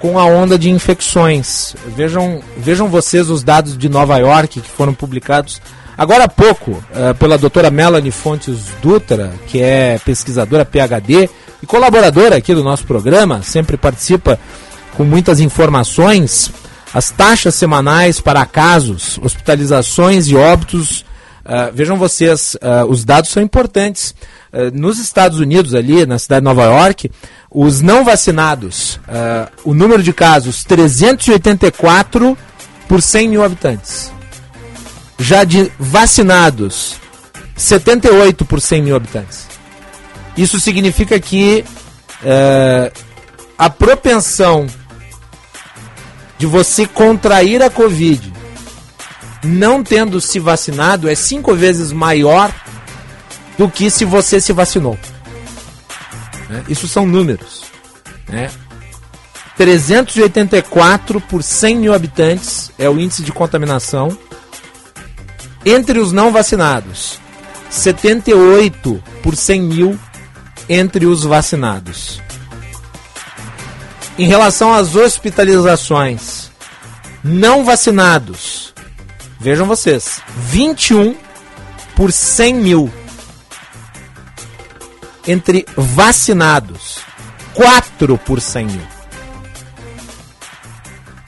com a onda de infecções. Vejam, vejam vocês os dados de Nova York que foram publicados agora há pouco eh, pela doutora Melanie Fontes Dutra, que é pesquisadora PhD e colaboradora aqui do nosso programa, sempre participa com muitas informações. As taxas semanais para casos, hospitalizações e óbitos Uh, vejam vocês, uh, os dados são importantes. Uh, nos Estados Unidos, ali na cidade de Nova York, os não vacinados, o número de casos 384 por 100 mil habitantes. Já de vacinados, 78 por 100 mil habitantes. Isso significa que a propensão de você contrair a Covid não tendo se vacinado é cinco vezes maior do que se você se vacinou. Né? Isso são números. Né? 384 por 100 mil habitantes é o índice de contaminação. Entre os não vacinados, 78 por 100 mil entre os vacinados. Em relação às hospitalizações, não vacinados, Vejam vocês, 21 por 100 mil entre vacinados, 4 por 100 mil.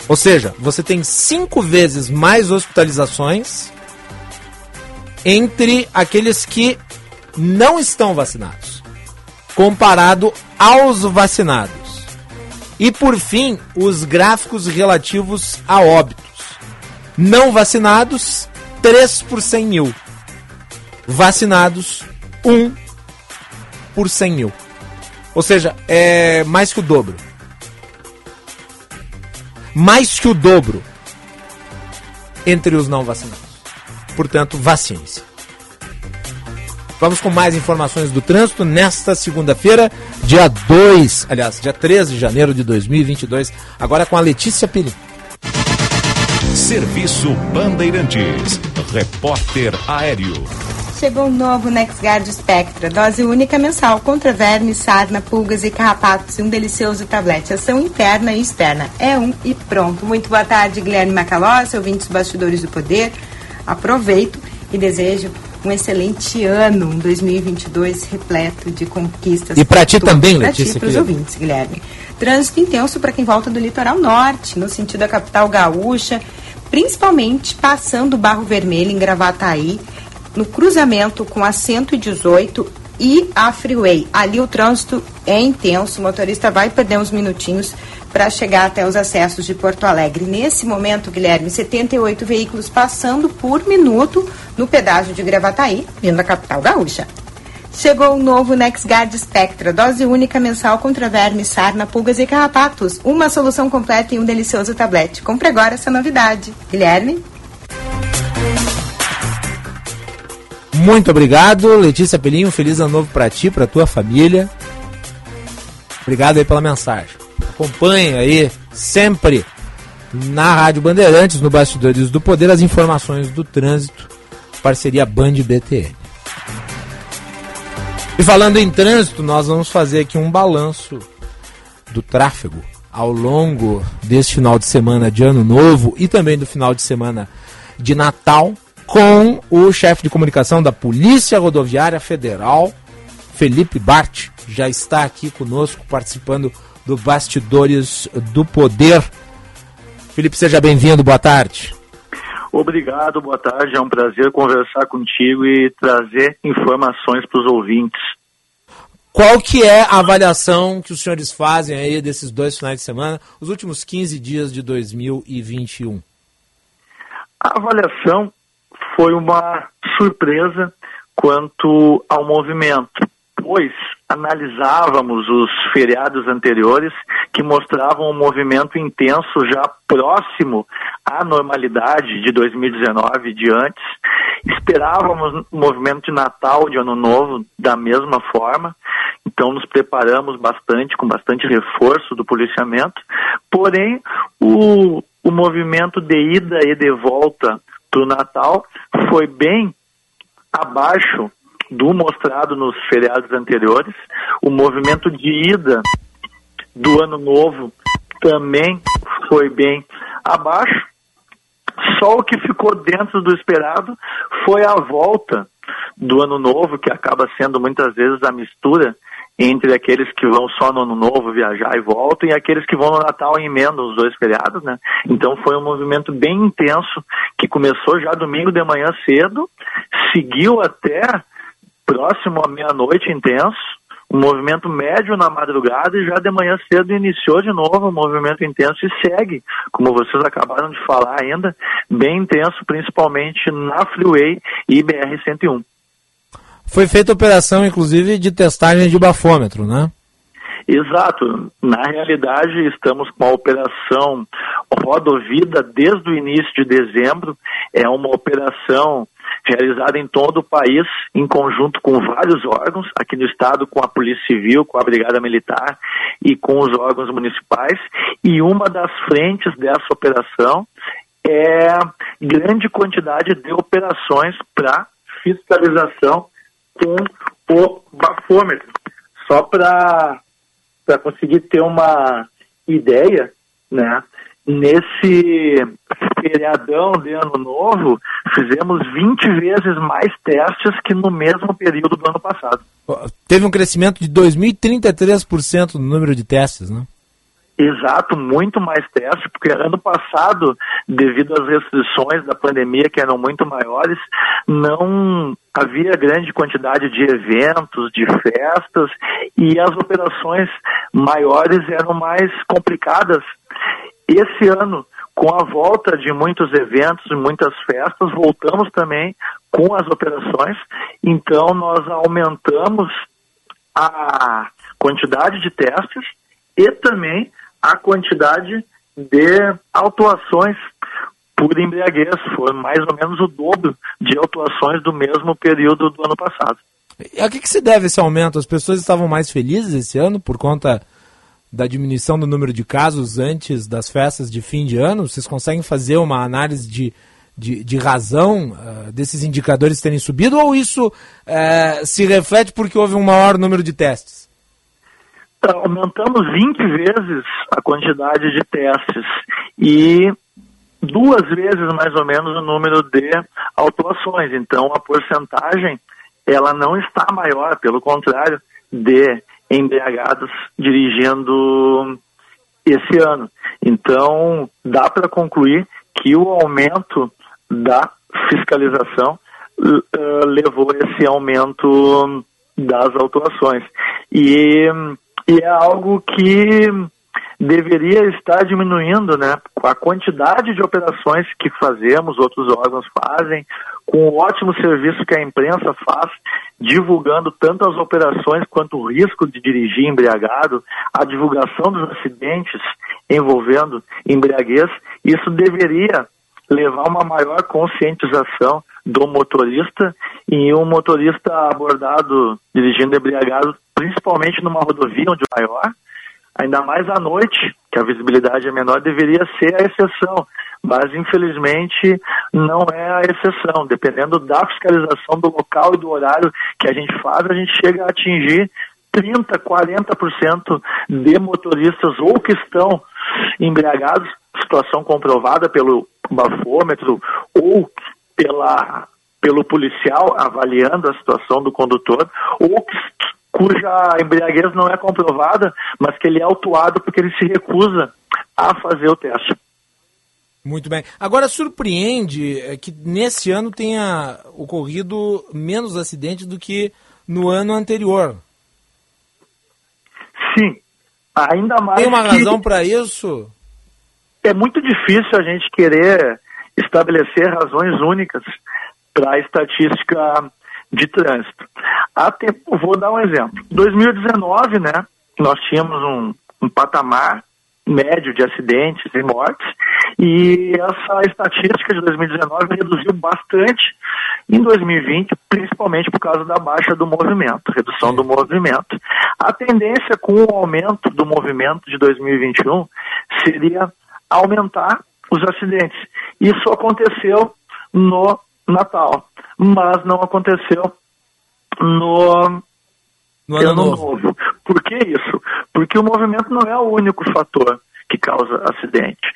Ou seja, você tem cinco vezes mais hospitalizações entre aqueles que não estão vacinados, comparado aos vacinados. E por fim, os gráficos relativos a óbito. Não vacinados, 3 por 100 mil. Vacinados, 1 por 100 mil. Ou seja, é mais que o dobro. Mais que o dobro entre os não vacinados. Portanto, vacine-se. Vamos com mais informações do trânsito nesta segunda-feira, dia 2, aliás, dia 13 de janeiro de 2022, agora com a Letícia Pili. Serviço Bandeirantes. Repórter Aéreo. Chegou o novo NexGuard Spectra, dose única mensal contra vermes, sarna, pulgas e carrapatos e um delicioso tablete. Ação interna e externa. É um e pronto. Muito boa tarde, Guilherme Macalossi, ouvintes bastidores do poder. Aproveito e desejo um excelente ano, um 2022 repleto de conquistas. E para ti também, Letícia. Para os ouvintes, Guilherme. Trânsito intenso para quem volta do litoral norte, no sentido da capital gaúcha principalmente passando o Barro Vermelho em Gravataí, no cruzamento com a 118 e a Freeway. Ali o trânsito é intenso, o motorista vai perder uns minutinhos para chegar até os acessos de Porto Alegre. Nesse momento, Guilherme, 78 veículos passando por minuto no pedágio de Gravataí, vindo da capital gaúcha. Chegou o novo NexGuard Spectra, dose única mensal contra vermes, sarna, pulgas e carrapatos. Uma solução completa em um delicioso tablete. Compre agora essa novidade. Guilherme? Muito obrigado, Letícia Pelinho. Feliz ano novo para ti, para tua família. Obrigado aí pela mensagem. Acompanhe aí sempre na Rádio Bandeirantes, no Bastidores do Poder, as informações do trânsito. Parceria Band BTN. E falando em trânsito, nós vamos fazer aqui um balanço do tráfego ao longo deste final de semana de Ano Novo e também do final de semana de Natal com o chefe de comunicação da Polícia Rodoviária Federal, Felipe Bart, já está aqui conosco participando do Bastidores do Poder. Felipe, seja bem-vindo, boa tarde. Obrigado, boa tarde. É um prazer conversar contigo e trazer informações para os ouvintes. Qual que é a avaliação que os senhores fazem aí desses dois finais de semana, os últimos 15 dias de 2021? A avaliação foi uma surpresa quanto ao movimento, pois analisávamos os feriados anteriores que mostravam um movimento intenso já próximo à normalidade de 2019 e de antes. Esperávamos o movimento de Natal, de Ano Novo, da mesma forma. Então nos preparamos bastante, com bastante reforço do policiamento. Porém, o, o movimento de ida e de volta para o Natal foi bem abaixo do mostrado nos feriados anteriores. O movimento de ida do ano novo também foi bem abaixo. Só o que ficou dentro do esperado foi a volta do ano novo, que acaba sendo muitas vezes a mistura entre aqueles que vão só no ano novo viajar e voltam e aqueles que vão no Natal e emendam os dois feriados, né? Então foi um movimento bem intenso que começou já domingo de manhã cedo, seguiu até próximo à meia-noite intenso, um movimento médio na madrugada e já de manhã cedo iniciou de novo o movimento intenso e segue, como vocês acabaram de falar ainda, bem intenso, principalmente na Freeway e BR-101. Foi feita operação, inclusive, de testagem de bafômetro, né? Exato. Na realidade, estamos com a operação Rodovida desde o início de dezembro. É uma operação realizada em todo o país, em conjunto com vários órgãos, aqui no estado com a Polícia Civil, com a Brigada Militar e com os órgãos municipais. E uma das frentes dessa operação é grande quantidade de operações para fiscalização com o bafômetro. Só para conseguir ter uma ideia, né? Nesse feriadão de ano novo, fizemos 20 vezes mais testes que no mesmo período do ano passado. Teve um crescimento de 2.033% no número de testes, né? Exato, muito mais testes, porque ano passado, devido às restrições da pandemia que eram muito maiores, não havia grande quantidade de eventos, de festas, e as operações maiores eram mais complicadas. Esse ano, com a volta de muitos eventos e muitas festas, voltamos também com as operações, então nós aumentamos a quantidade de testes e também a quantidade de autuações por embriaguez. Foi mais ou menos o dobro de autuações do mesmo período do ano passado. E a que, que se deve esse aumento? As pessoas estavam mais felizes esse ano por conta da diminuição do número de casos antes das festas de fim de ano? Vocês conseguem fazer uma análise de, de, de razão uh, desses indicadores terem subido ou isso uh, se reflete porque houve um maior número de testes? Aumentamos 20 vezes a quantidade de testes e duas vezes mais ou menos o número de autuações. Então a porcentagem ela não está maior, pelo contrário, de embriagados dirigindo esse ano. Então dá para concluir que o aumento da fiscalização uh, levou esse aumento das autuações. E e é algo que deveria estar diminuindo, né? A quantidade de operações que fazemos, outros órgãos fazem, com o ótimo serviço que a imprensa faz, divulgando tanto as operações quanto o risco de dirigir embriagado, a divulgação dos acidentes envolvendo embriaguez, isso deveria levar uma maior conscientização do motorista e um motorista abordado dirigindo embriagado, principalmente numa rodovia onde é maior, ainda mais à noite, que a visibilidade é menor, deveria ser a exceção. Mas, infelizmente, não é a exceção. Dependendo da fiscalização do local e do horário que a gente faz, a gente chega a atingir 30%, 40% de motoristas ou que estão embriagados, situação comprovada pelo bafômetro ou pela, pelo policial avaliando a situação do condutor, ou cuja embriaguez não é comprovada, mas que ele é autuado porque ele se recusa a fazer o teste. Muito bem. Agora surpreende é, que nesse ano tenha ocorrido menos acidentes do que no ano anterior. Sim, ainda mais. Tem uma razão para isso? É muito difícil a gente querer estabelecer razões únicas para a estatística de trânsito. Até, vou dar um exemplo. 2019, né, nós tínhamos um, um patamar médio de acidentes e mortes, e essa estatística de 2019 reduziu bastante em 2020, principalmente por causa da baixa do movimento, redução do movimento. A tendência com o aumento do movimento de 2021 seria aumentar os acidentes. Isso aconteceu no Natal, mas não aconteceu no no ano, ano novo. novo. Por que isso? Porque o movimento não é o único fator que causa acidente.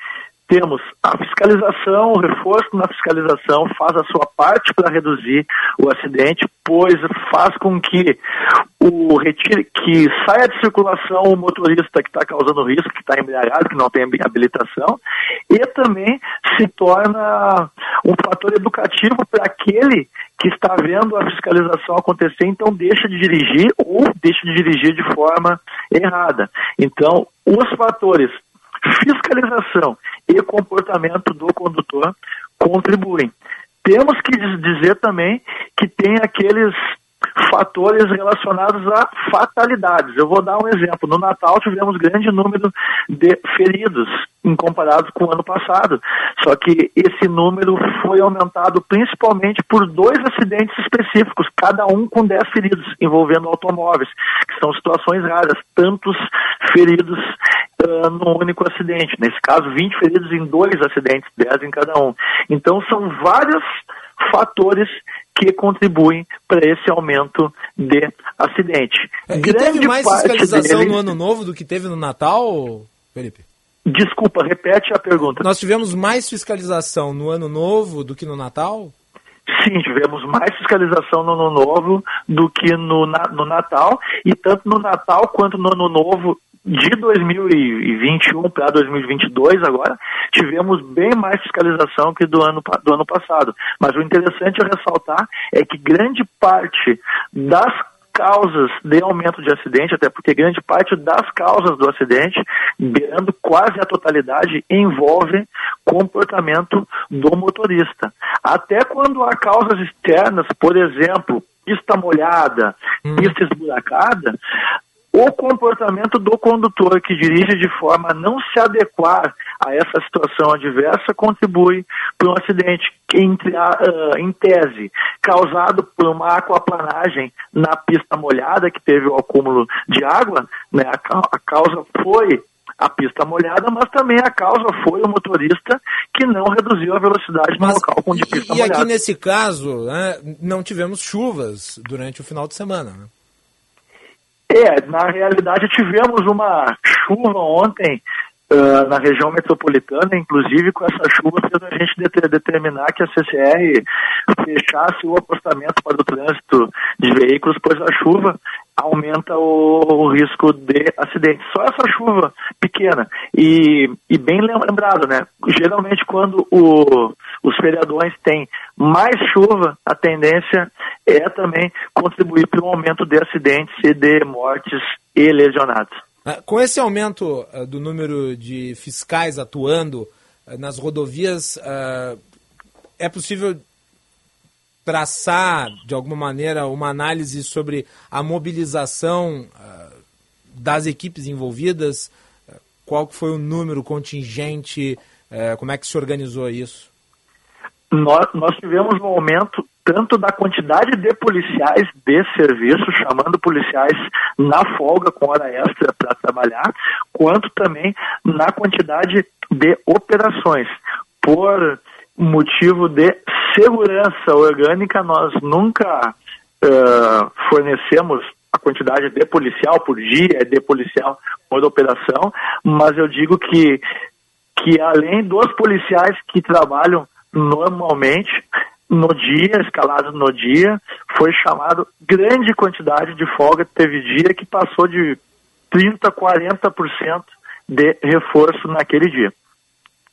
Temos a fiscalização, o reforço na fiscalização faz a sua parte para reduzir o acidente, pois faz com que o retire, que saia de circulação o motorista que está causando risco, que está embriagado, que não tem habilitação, e também se torna um fator educativo para aquele que está vendo a fiscalização acontecer, então deixa de dirigir ou deixa de dirigir de forma errada. Então, os fatores fiscalização e comportamento do condutor contribuem. Temos que dizer também que tem aqueles fatores relacionados a fatalidades. Eu vou dar um exemplo. No Natal tivemos grande número de feridos em comparado com o ano passado. Só que esse número foi aumentado principalmente por dois acidentes específicos, cada um com 10 feridos envolvendo automóveis, que são situações raras, tantos feridos uh, num único acidente. Nesse caso, 20 feridos em dois acidentes, 10 em cada um. Então são vários fatores que contribuem para esse aumento de acidente. É, e teve mais fiscalização no ano novo do que teve no Natal, Felipe? Desculpa, repete a pergunta. Nós tivemos mais fiscalização no ano novo do que no Natal? Sim, tivemos mais fiscalização no Ano Novo do que no, no Natal, e tanto no Natal quanto no Ano Novo de 2021 para 2022 agora, tivemos bem mais fiscalização que do ano, do ano passado. Mas o interessante a ressaltar é que grande parte das causas de aumento de acidente, até porque grande parte das causas do acidente, beirando quase a totalidade, envolve comportamento do motorista. Até quando há causas externas, por exemplo, pista molhada, hum. pista esburacada, o comportamento do condutor que dirige de forma a não se adequar a essa situação adversa contribui para um acidente que, entre a, uh, em tese, causado por uma aquaplanagem na pista molhada, que teve o acúmulo de água, né, a, a causa foi a pista molhada, mas também a causa foi o motorista que não reduziu a velocidade mas, no local com de pista e molhada. E aqui nesse caso, né, não tivemos chuvas durante o final de semana, né? É, na realidade tivemos uma chuva ontem uh, na região metropolitana, inclusive com essa chuva fez a gente de determinar que a CCR fechasse o apostamento para o trânsito de veículos, pois a chuva aumenta o, o, risco de acidente. Só essa chuva pequena. E, e bem lembrado, né? Geralmente quando o, os feriadões têm mais chuva, a tendência é também contribuir para um aumento de acidentes e de mortes e lesionados. Ah, com esse aumento uh, do número de fiscais atuando uh, nas rodovias, é possível traçar, de alguma maneira, uma análise sobre a mobilização das equipes envolvidas? Qual foi o número contingente? como é que se organizou isso? Nós, nós tivemos um aumento tanto da quantidade de policiais de serviço, chamando policiais na folga com hora extra para trabalhar, quanto também na quantidade de operações. Por motivo de segurança orgânica, nós nunca uh, fornecemos a quantidade de policial por dia, de policial por operação, mas eu digo que, que além dos policiais que trabalham normalmente, no dia, escalado no dia, foi chamado grande quantidade de folga. Teve dia que passou de 30%, 40% de reforço naquele dia.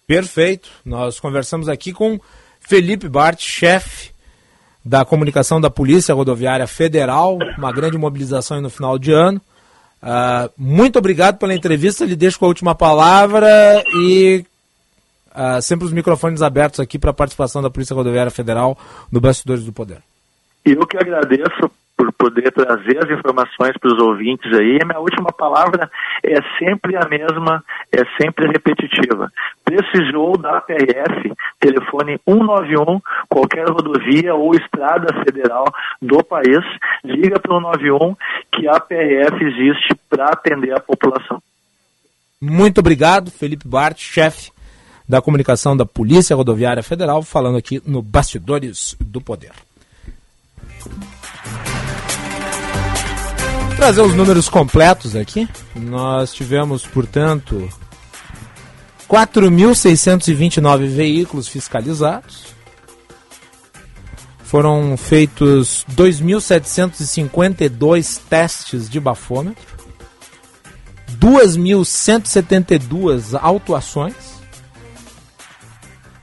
Perfeito. Nós conversamos aqui com Felipe Bart, chefe da comunicação da Polícia Rodoviária Federal, uma grande mobilização no final de ano. Uh, muito obrigado pela entrevista. Lhe deixo com a última palavra e uh, sempre os microfones abertos aqui para a participação da Polícia Rodoviária Federal no Bastidores do Poder. Eu que agradeço por poder trazer as informações para os ouvintes aí. A minha última palavra é sempre a mesma, é sempre repetitiva. Precisou da PRF, telefone 191, qualquer rodovia ou estrada federal do país, liga para o 91 que a PRF existe para atender a população. Muito obrigado, Felipe Bart, chefe da comunicação da Polícia Rodoviária Federal, falando aqui no Bastidores do Poder. trazer os números completos aqui. Nós tivemos, portanto, 4.629 veículos fiscalizados. Foram feitos 2.752 testes de bafômetro. 2.172 autuações.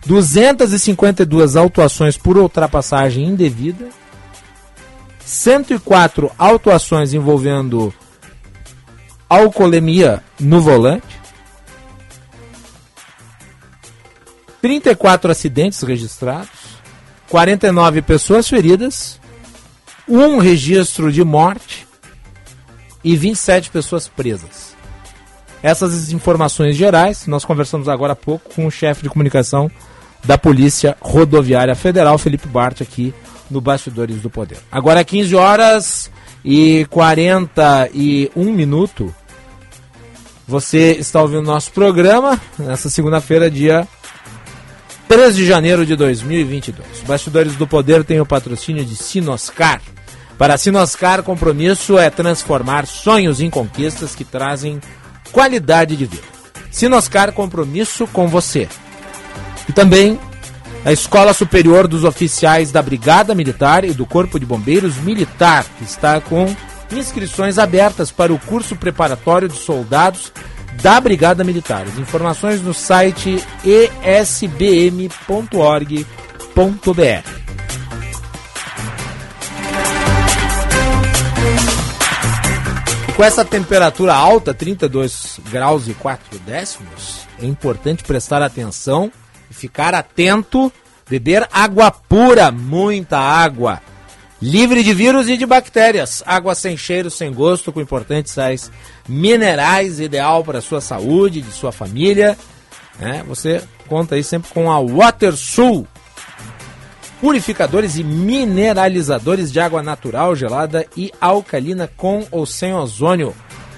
252 autuações por ultrapassagem indevida 104 autuações envolvendo alcoolemia no volante, 34 acidentes registrados, 49 pessoas feridas, um registro de morte e 27 pessoas presas. Essas informações gerais, nós conversamos agora há pouco com o chefe de comunicação da Polícia Rodoviária Federal, Felipe Bart, aqui no Bastidores do Poder. Agora 15 horas e 41 minuto. Você está ouvindo nosso programa nessa segunda-feira, dia 13 de janeiro de 2022. Bastidores do Poder tem o patrocínio de Sinoscar. Para Sinoscar, compromisso é transformar sonhos em conquistas que trazem qualidade de vida. Sinoscar, compromisso com você. E também a Escola Superior dos Oficiais da Brigada Militar e do Corpo de Bombeiros Militar, que está com inscrições abertas para o curso preparatório de soldados da Brigada Militar. As informações no site esbm.org.br. com essa temperatura alta, 32 graus e 4 décimos, é importante prestar atenção ficar atento, beber água pura, muita água, livre de vírus e de bactérias, água sem cheiro, sem gosto, com importantes sais minerais, ideal para a sua saúde, de sua família. Né? Você conta aí sempre com a WaterSul, purificadores e mineralizadores de água natural, gelada e alcalina com ou sem ozônio.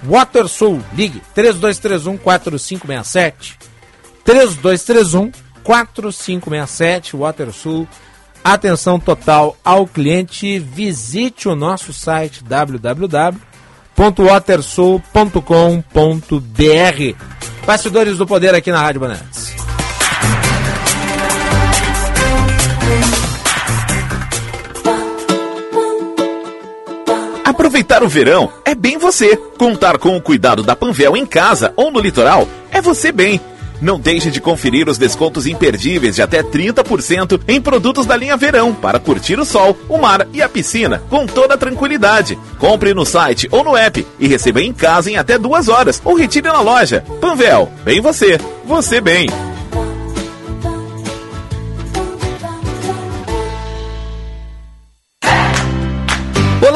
WaterSul, ligue 3231 4567. 3231 4567 WaterSul. Atenção total ao cliente. Visite o nosso site www.watersul.com.br. Bastidores do Poder aqui na Rádio Banantes. Aproveitar o verão é bem você. Contar com o cuidado da Panvel em casa ou no litoral é você bem. Não deixe de conferir os descontos imperdíveis de até 30% em produtos da linha Verão para curtir o sol, o mar e a piscina com toda tranquilidade. Compre no site ou no app e receba em casa em até duas horas ou retire na loja. Panvel, bem você, você bem.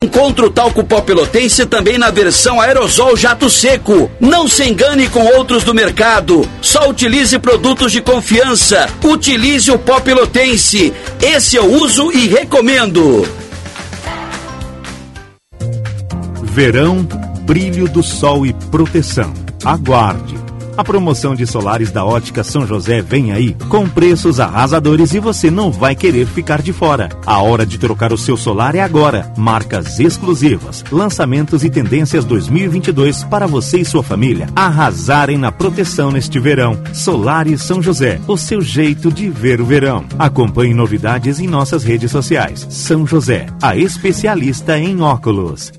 Encontre o talco pó pelotense também na versão aerosol jato seco. Não se engane com outros do mercado. Só utilize produtos de confiança. Utilize o pó pelotense. Esse eu uso e recomendo. Verão, brilho do sol e proteção. Aguarde. A promoção de solares da Ótica São José vem aí, com preços arrasadores e você não vai querer ficar de fora. A hora de trocar o seu solar é agora. Marcas exclusivas, lançamentos e tendências 2022 para você e sua família arrasarem na proteção neste verão. Solares São José, o seu jeito de ver o verão. Acompanhe novidades em nossas redes sociais. São José, a especialista em óculos.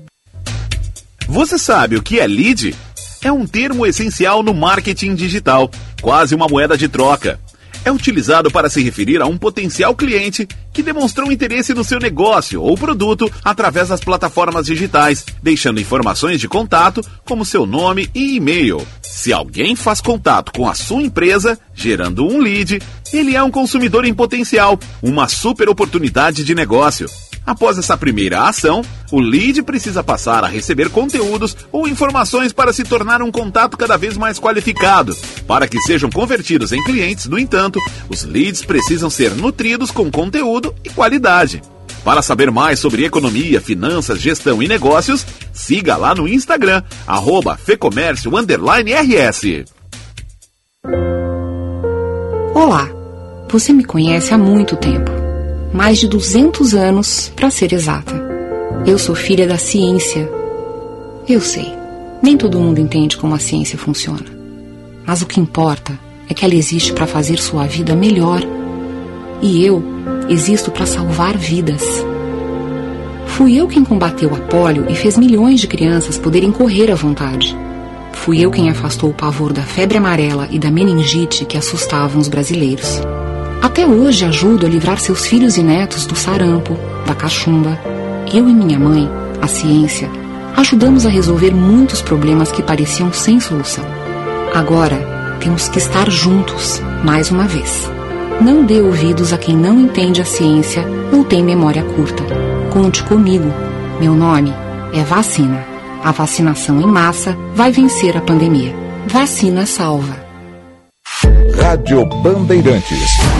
Você sabe o que é lead? É um termo essencial no marketing digital, quase uma moeda de troca. É utilizado para se referir a um potencial cliente que demonstrou interesse no seu negócio ou produto através das plataformas digitais, deixando informações de contato como seu nome e e-mail. Se alguém faz contato com a sua empresa, gerando um lead, ele é um consumidor em potencial, uma super oportunidade de negócio. Após essa primeira ação, o lead precisa passar a receber conteúdos ou informações para se tornar um contato cada vez mais qualificado. Para que sejam convertidos em clientes, no entanto, os leads precisam ser nutridos com conteúdo e qualidade. Para saber mais sobre economia, finanças, gestão e negócios, siga lá no Instagram, arroba fecomércio_rs. Olá, você me conhece há muito tempo mais de 200 anos, para ser exata. Eu sou filha da ciência. Eu sei, nem todo mundo entende como a ciência funciona. Mas o que importa é que ela existe para fazer sua vida melhor. E eu existo para salvar vidas. Fui eu quem combateu a polio e fez milhões de crianças poderem correr à vontade. Fui eu quem afastou o pavor da febre amarela e da meningite que assustavam os brasileiros. Até hoje ajudo a livrar seus filhos e netos do sarampo, da cachumba. Eu e minha mãe, a ciência, ajudamos a resolver muitos problemas que pareciam sem solução. Agora, temos que estar juntos, mais uma vez. Não dê ouvidos a quem não entende a ciência ou tem memória curta. Conte comigo. Meu nome é Vacina. A vacinação em massa vai vencer a pandemia. Vacina salva. Rádio Bandeirantes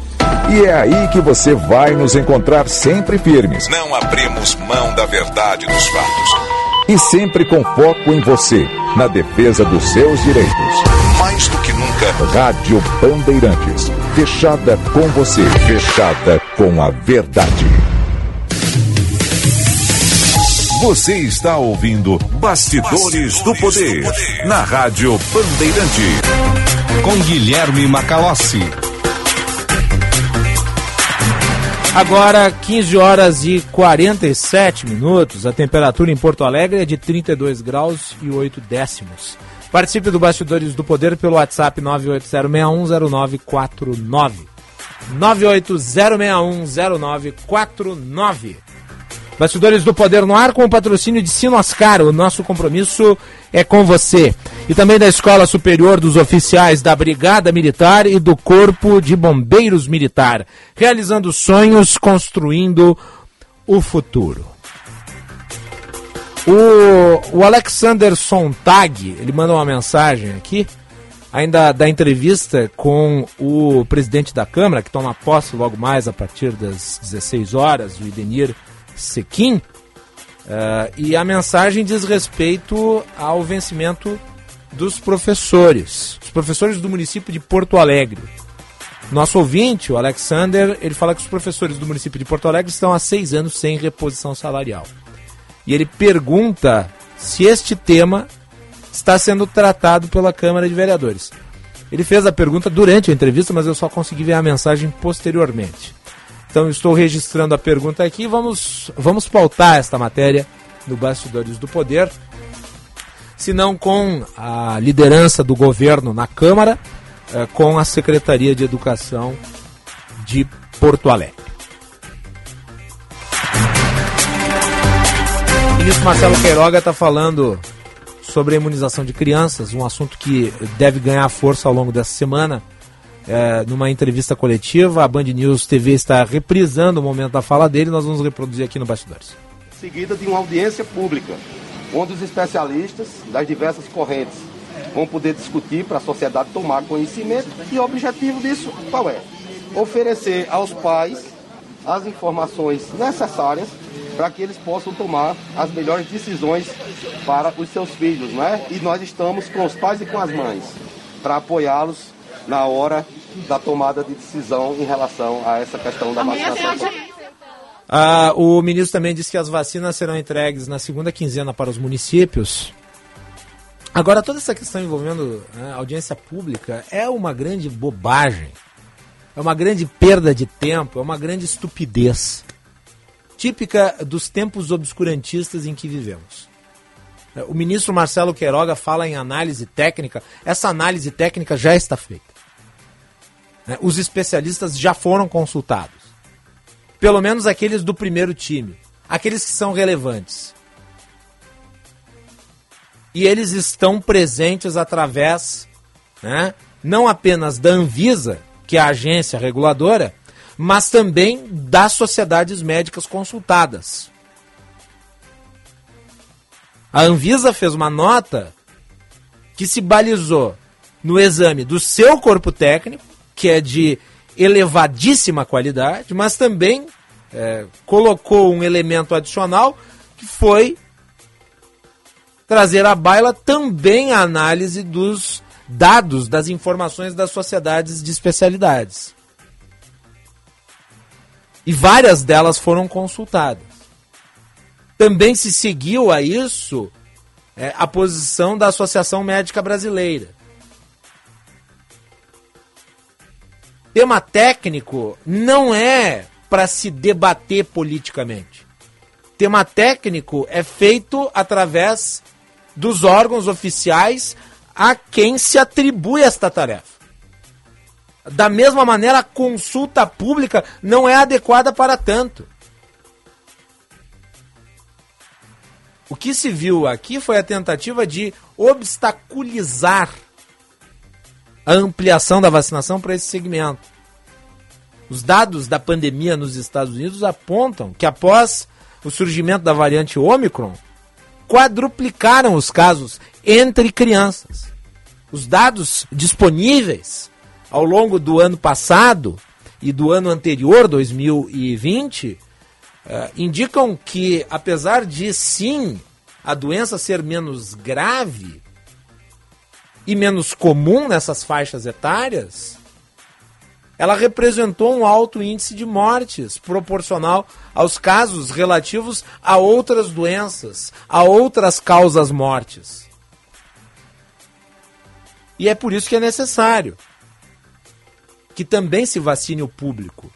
E é aí que você vai nos encontrar sempre firmes. Não abrimos mão da verdade dos fatos. E sempre com foco em você, na defesa dos seus direitos. Mais do que nunca, Rádio Bandeirantes. Fechada com você, fechada com a verdade. Você está ouvindo Bastidores, Bastidores do, poder, do Poder na Rádio Bandeirante. Com Guilherme Macalossi. Agora, 15 horas e 47 minutos. A temperatura em Porto Alegre é de 32 graus e 8 décimos. Participe do Bastidores do Poder pelo WhatsApp 980610949. 980610949. Bastidores do Poder no ar com o patrocínio de Sinoscar. O nosso compromisso é com você. E também da Escola Superior dos Oficiais da Brigada Militar e do Corpo de Bombeiros Militar. Realizando sonhos, construindo o futuro. O, o Alexander Sontag, ele manda uma mensagem aqui, ainda da entrevista com o presidente da Câmara, que toma posse logo mais a partir das 16 horas, o Idenir Sequim. Uh, e a mensagem diz respeito ao vencimento dos professores, os professores do município de Porto Alegre. Nosso ouvinte, o Alexander, ele fala que os professores do município de Porto Alegre estão há seis anos sem reposição salarial. E ele pergunta se este tema está sendo tratado pela Câmara de Vereadores. Ele fez a pergunta durante a entrevista, mas eu só consegui ver a mensagem posteriormente. Então estou registrando a pergunta aqui. Vamos, vamos pautar esta matéria no Bastidores do Poder. Se não com a liderança do governo na Câmara, eh, com a Secretaria de Educação de Porto Alegre. O ministro Marcelo Queiroga está falando sobre a imunização de crianças, um assunto que deve ganhar força ao longo dessa semana é, numa entrevista coletiva. A Band News TV está reprisando o momento da fala dele. Nós vamos reproduzir aqui no Bastidores. Seguida de uma audiência pública, onde os especialistas das diversas correntes vão poder discutir para a sociedade tomar conhecimento. E o objetivo disso qual é? Oferecer aos pais as informações necessárias para que eles possam tomar as melhores decisões para os seus filhos, não é? E nós estamos com os pais e com as mães para apoiá-los na hora da tomada de decisão em relação a essa questão da vacinação. Ah, o ministro também disse que as vacinas serão entregues na segunda quinzena para os municípios. Agora, toda essa questão envolvendo né, audiência pública é uma grande bobagem, é uma grande perda de tempo, é uma grande estupidez, típica dos tempos obscurantistas em que vivemos. O ministro Marcelo Queiroga fala em análise técnica, essa análise técnica já está feita. Né, os especialistas já foram consultados, pelo menos aqueles do primeiro time, aqueles que são relevantes. E eles estão presentes através, né, não apenas da Anvisa, que é a agência reguladora, mas também das sociedades médicas consultadas. A Anvisa fez uma nota que se balizou no exame do seu corpo técnico, que é de elevadíssima qualidade, mas também é, colocou um elemento adicional que foi trazer à baila também a análise dos dados, das informações das sociedades de especialidades. E várias delas foram consultadas. Também se seguiu a isso é, a posição da Associação Médica Brasileira. Tema técnico não é para se debater politicamente. Tema técnico é feito através dos órgãos oficiais a quem se atribui esta tarefa. Da mesma maneira, a consulta pública não é adequada para tanto. O que se viu aqui foi a tentativa de obstaculizar a ampliação da vacinação para esse segmento. Os dados da pandemia nos Estados Unidos apontam que após o surgimento da variante Omicron, quadruplicaram os casos entre crianças. Os dados disponíveis ao longo do ano passado e do ano anterior, 2020, uh, indicam que, apesar de sim a doença ser menos grave e menos comum nessas faixas etárias, ela representou um alto índice de mortes proporcional aos casos relativos a outras doenças, a outras causas mortes. E é por isso que é necessário que também se vacine o público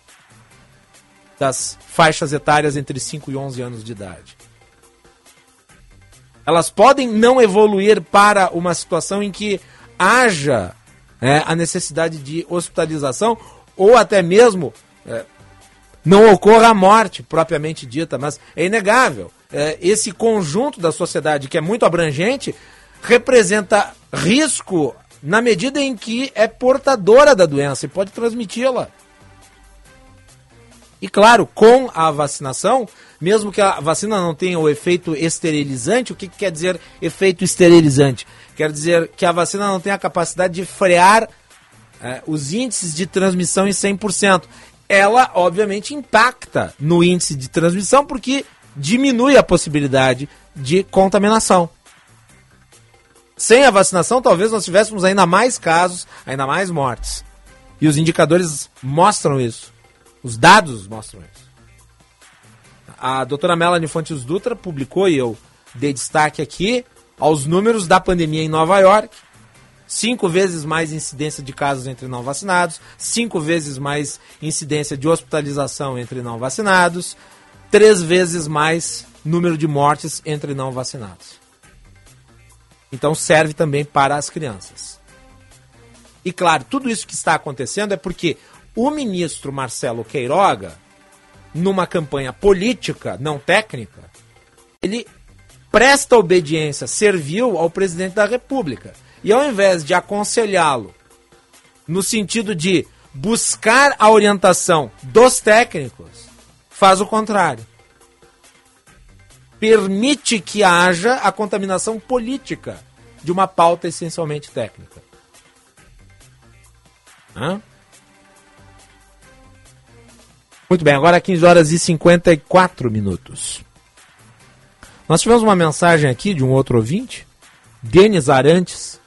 das faixas etárias entre 5 e 11 anos de idade. Elas podem não evoluir para uma situação em que haja é, a necessidade de hospitalização ou até mesmo é, não ocorra a morte propriamente dita, mas é inegável. É, esse conjunto da sociedade, que é muito abrangente, representa risco na medida em que é portadora da doença e pode transmiti-la. E claro, com a vacinação, mesmo que a vacina não tenha o efeito esterilizante, o que, que quer dizer efeito esterilizante? Quer dizer que a vacina não tem a capacidade de frear é, os índices de transmissão em 100%. Ela, obviamente, impacta no índice de transmissão porque diminui a possibilidade de contaminação. Sem a vacinação, talvez nós tivéssemos ainda mais casos, ainda mais mortes. E os indicadores mostram isso. Os dados mostram isso. A doutora Melanie Fontes Dutra publicou, e eu dei destaque aqui, aos números da pandemia em Nova York, cinco vezes mais incidência de casos entre não vacinados, cinco vezes mais incidência de hospitalização entre não vacinados, três vezes mais número de mortes entre não vacinados. Então serve também para as crianças. E claro, tudo isso que está acontecendo é porque o ministro Marcelo Queiroga, numa campanha política, não técnica, ele presta obediência servil ao presidente da República. E ao invés de aconselhá-lo no sentido de buscar a orientação dos técnicos, faz o contrário. Permite que haja a contaminação política de uma pauta essencialmente técnica. Hã? Muito bem, agora 15 horas e 54 minutos. Nós tivemos uma mensagem aqui de um outro ouvinte, Denis Arantes,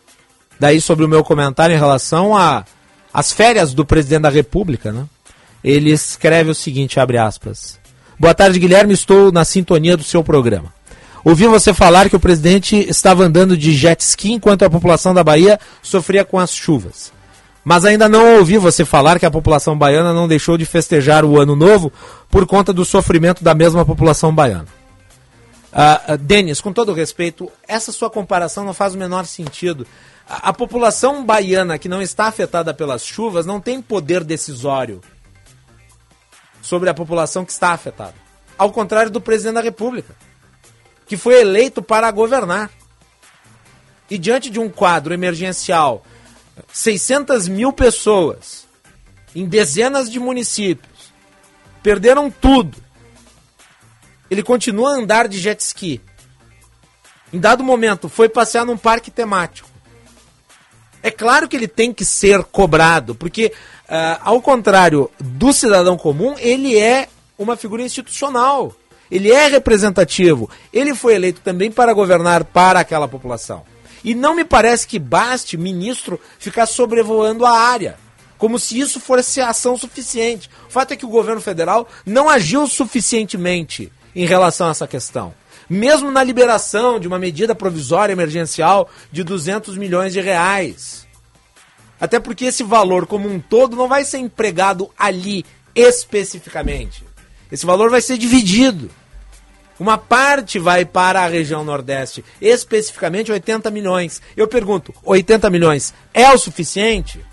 daí sobre o meu comentário em relação a as férias do presidente da República, né? Ele escreve o seguinte, abre aspas. Boa tarde, Guilherme, estou na sintonia do seu programa. Ouvi você falar que o presidente estava andando de jet ski enquanto a população da Bahia sofria com as chuvas. Mas ainda não ouvi você falar que a população baiana não deixou de festejar o ano novo por conta do sofrimento da mesma população baiana. Uh, Denis, com todo respeito, essa sua comparação não faz o menor sentido. A, a população baiana que não está afetada pelas chuvas não tem poder decisório sobre a população que está afetada. Ao contrário do presidente da República, que foi eleito para governar. E diante de um quadro emergencial, 600 mil pessoas em dezenas de municípios perderam tudo. Ele continua a andar de jet ski. Em dado momento, foi passear num parque temático. É claro que ele tem que ser cobrado, porque, uh, ao contrário do cidadão comum, ele é uma figura institucional. Ele é representativo. Ele foi eleito também para governar para aquela população. E não me parece que baste ministro ficar sobrevoando a área, como se isso fosse ação suficiente. O fato é que o governo federal não agiu suficientemente em relação a essa questão. Mesmo na liberação de uma medida provisória emergencial de 200 milhões de reais. Até porque esse valor como um todo não vai ser empregado ali especificamente. Esse valor vai ser dividido. Uma parte vai para a região Nordeste, especificamente 80 milhões. Eu pergunto, 80 milhões é o suficiente?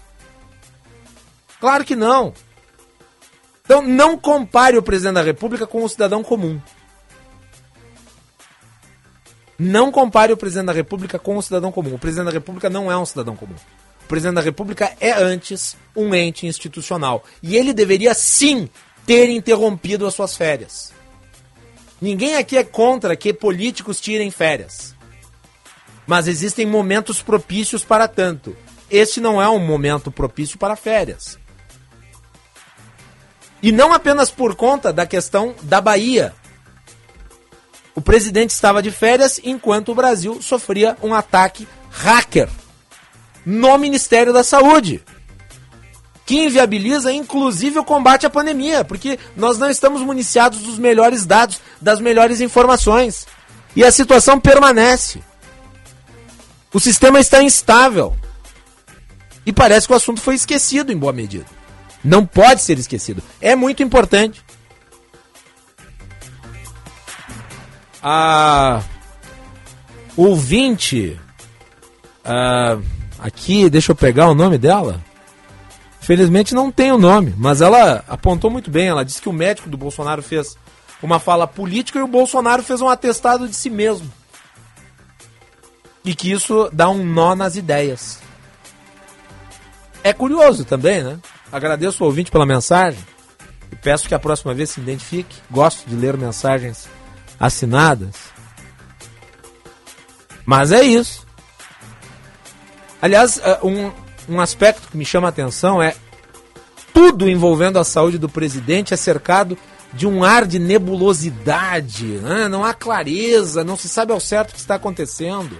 Claro que não. Então não compare o presidente da República com o cidadão comum. Não compare o presidente da República com o cidadão comum. O presidente da República não é um cidadão comum. O presidente da República é antes um ente institucional. E ele deveria sim ter interrompido as suas férias. Ninguém aqui é contra que políticos tirem férias. Mas existem momentos propícios para tanto. Este não é um momento propício para férias. E não apenas por conta da questão da Bahia. O presidente estava de férias enquanto o Brasil sofria um ataque hacker no Ministério da Saúde que inviabiliza inclusive o combate à pandemia, porque nós não estamos municiados dos melhores dados, das melhores informações. E a situação permanece. O sistema está instável. E parece que o assunto foi esquecido em boa medida. Não pode ser esquecido. É muito importante. A ouvinte. Uh, aqui, deixa eu pegar o nome dela. Felizmente não tem o nome, mas ela apontou muito bem. Ela disse que o médico do Bolsonaro fez uma fala política e o Bolsonaro fez um atestado de si mesmo. E que isso dá um nó nas ideias. É curioso também, né? Agradeço o ouvinte pela mensagem e peço que a próxima vez se identifique. Gosto de ler mensagens assinadas. Mas é isso. Aliás, eh, um, um aspecto que me chama a atenção é tudo envolvendo a saúde do presidente é cercado de um ar de nebulosidade, né? não há clareza, não se sabe ao certo o que está acontecendo.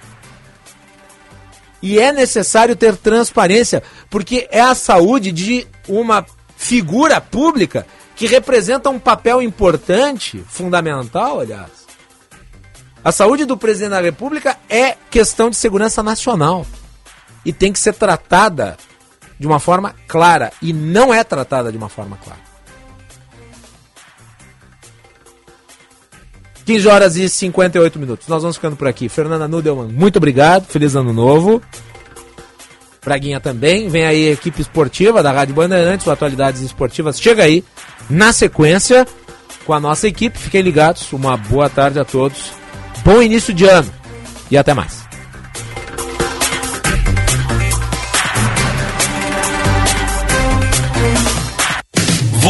E é necessário ter transparência, porque é a saúde de uma figura pública que representa um papel importante, fundamental, aliás. A saúde do presidente da República é questão de segurança nacional e tem que ser tratada de uma forma clara e não é tratada de uma forma clara. 15 horas e 58 minutos. Nós vamos ficando por aqui. Fernanda Nudelman, muito obrigado. Feliz ano novo. Braguinha também. Vem aí a equipe esportiva da Rádio Bandeirantes, Atualidades Esportivas. Chega aí na sequência com a nossa equipe. Fiquem ligados. Uma boa tarde a todos. Bom início de ano e até mais.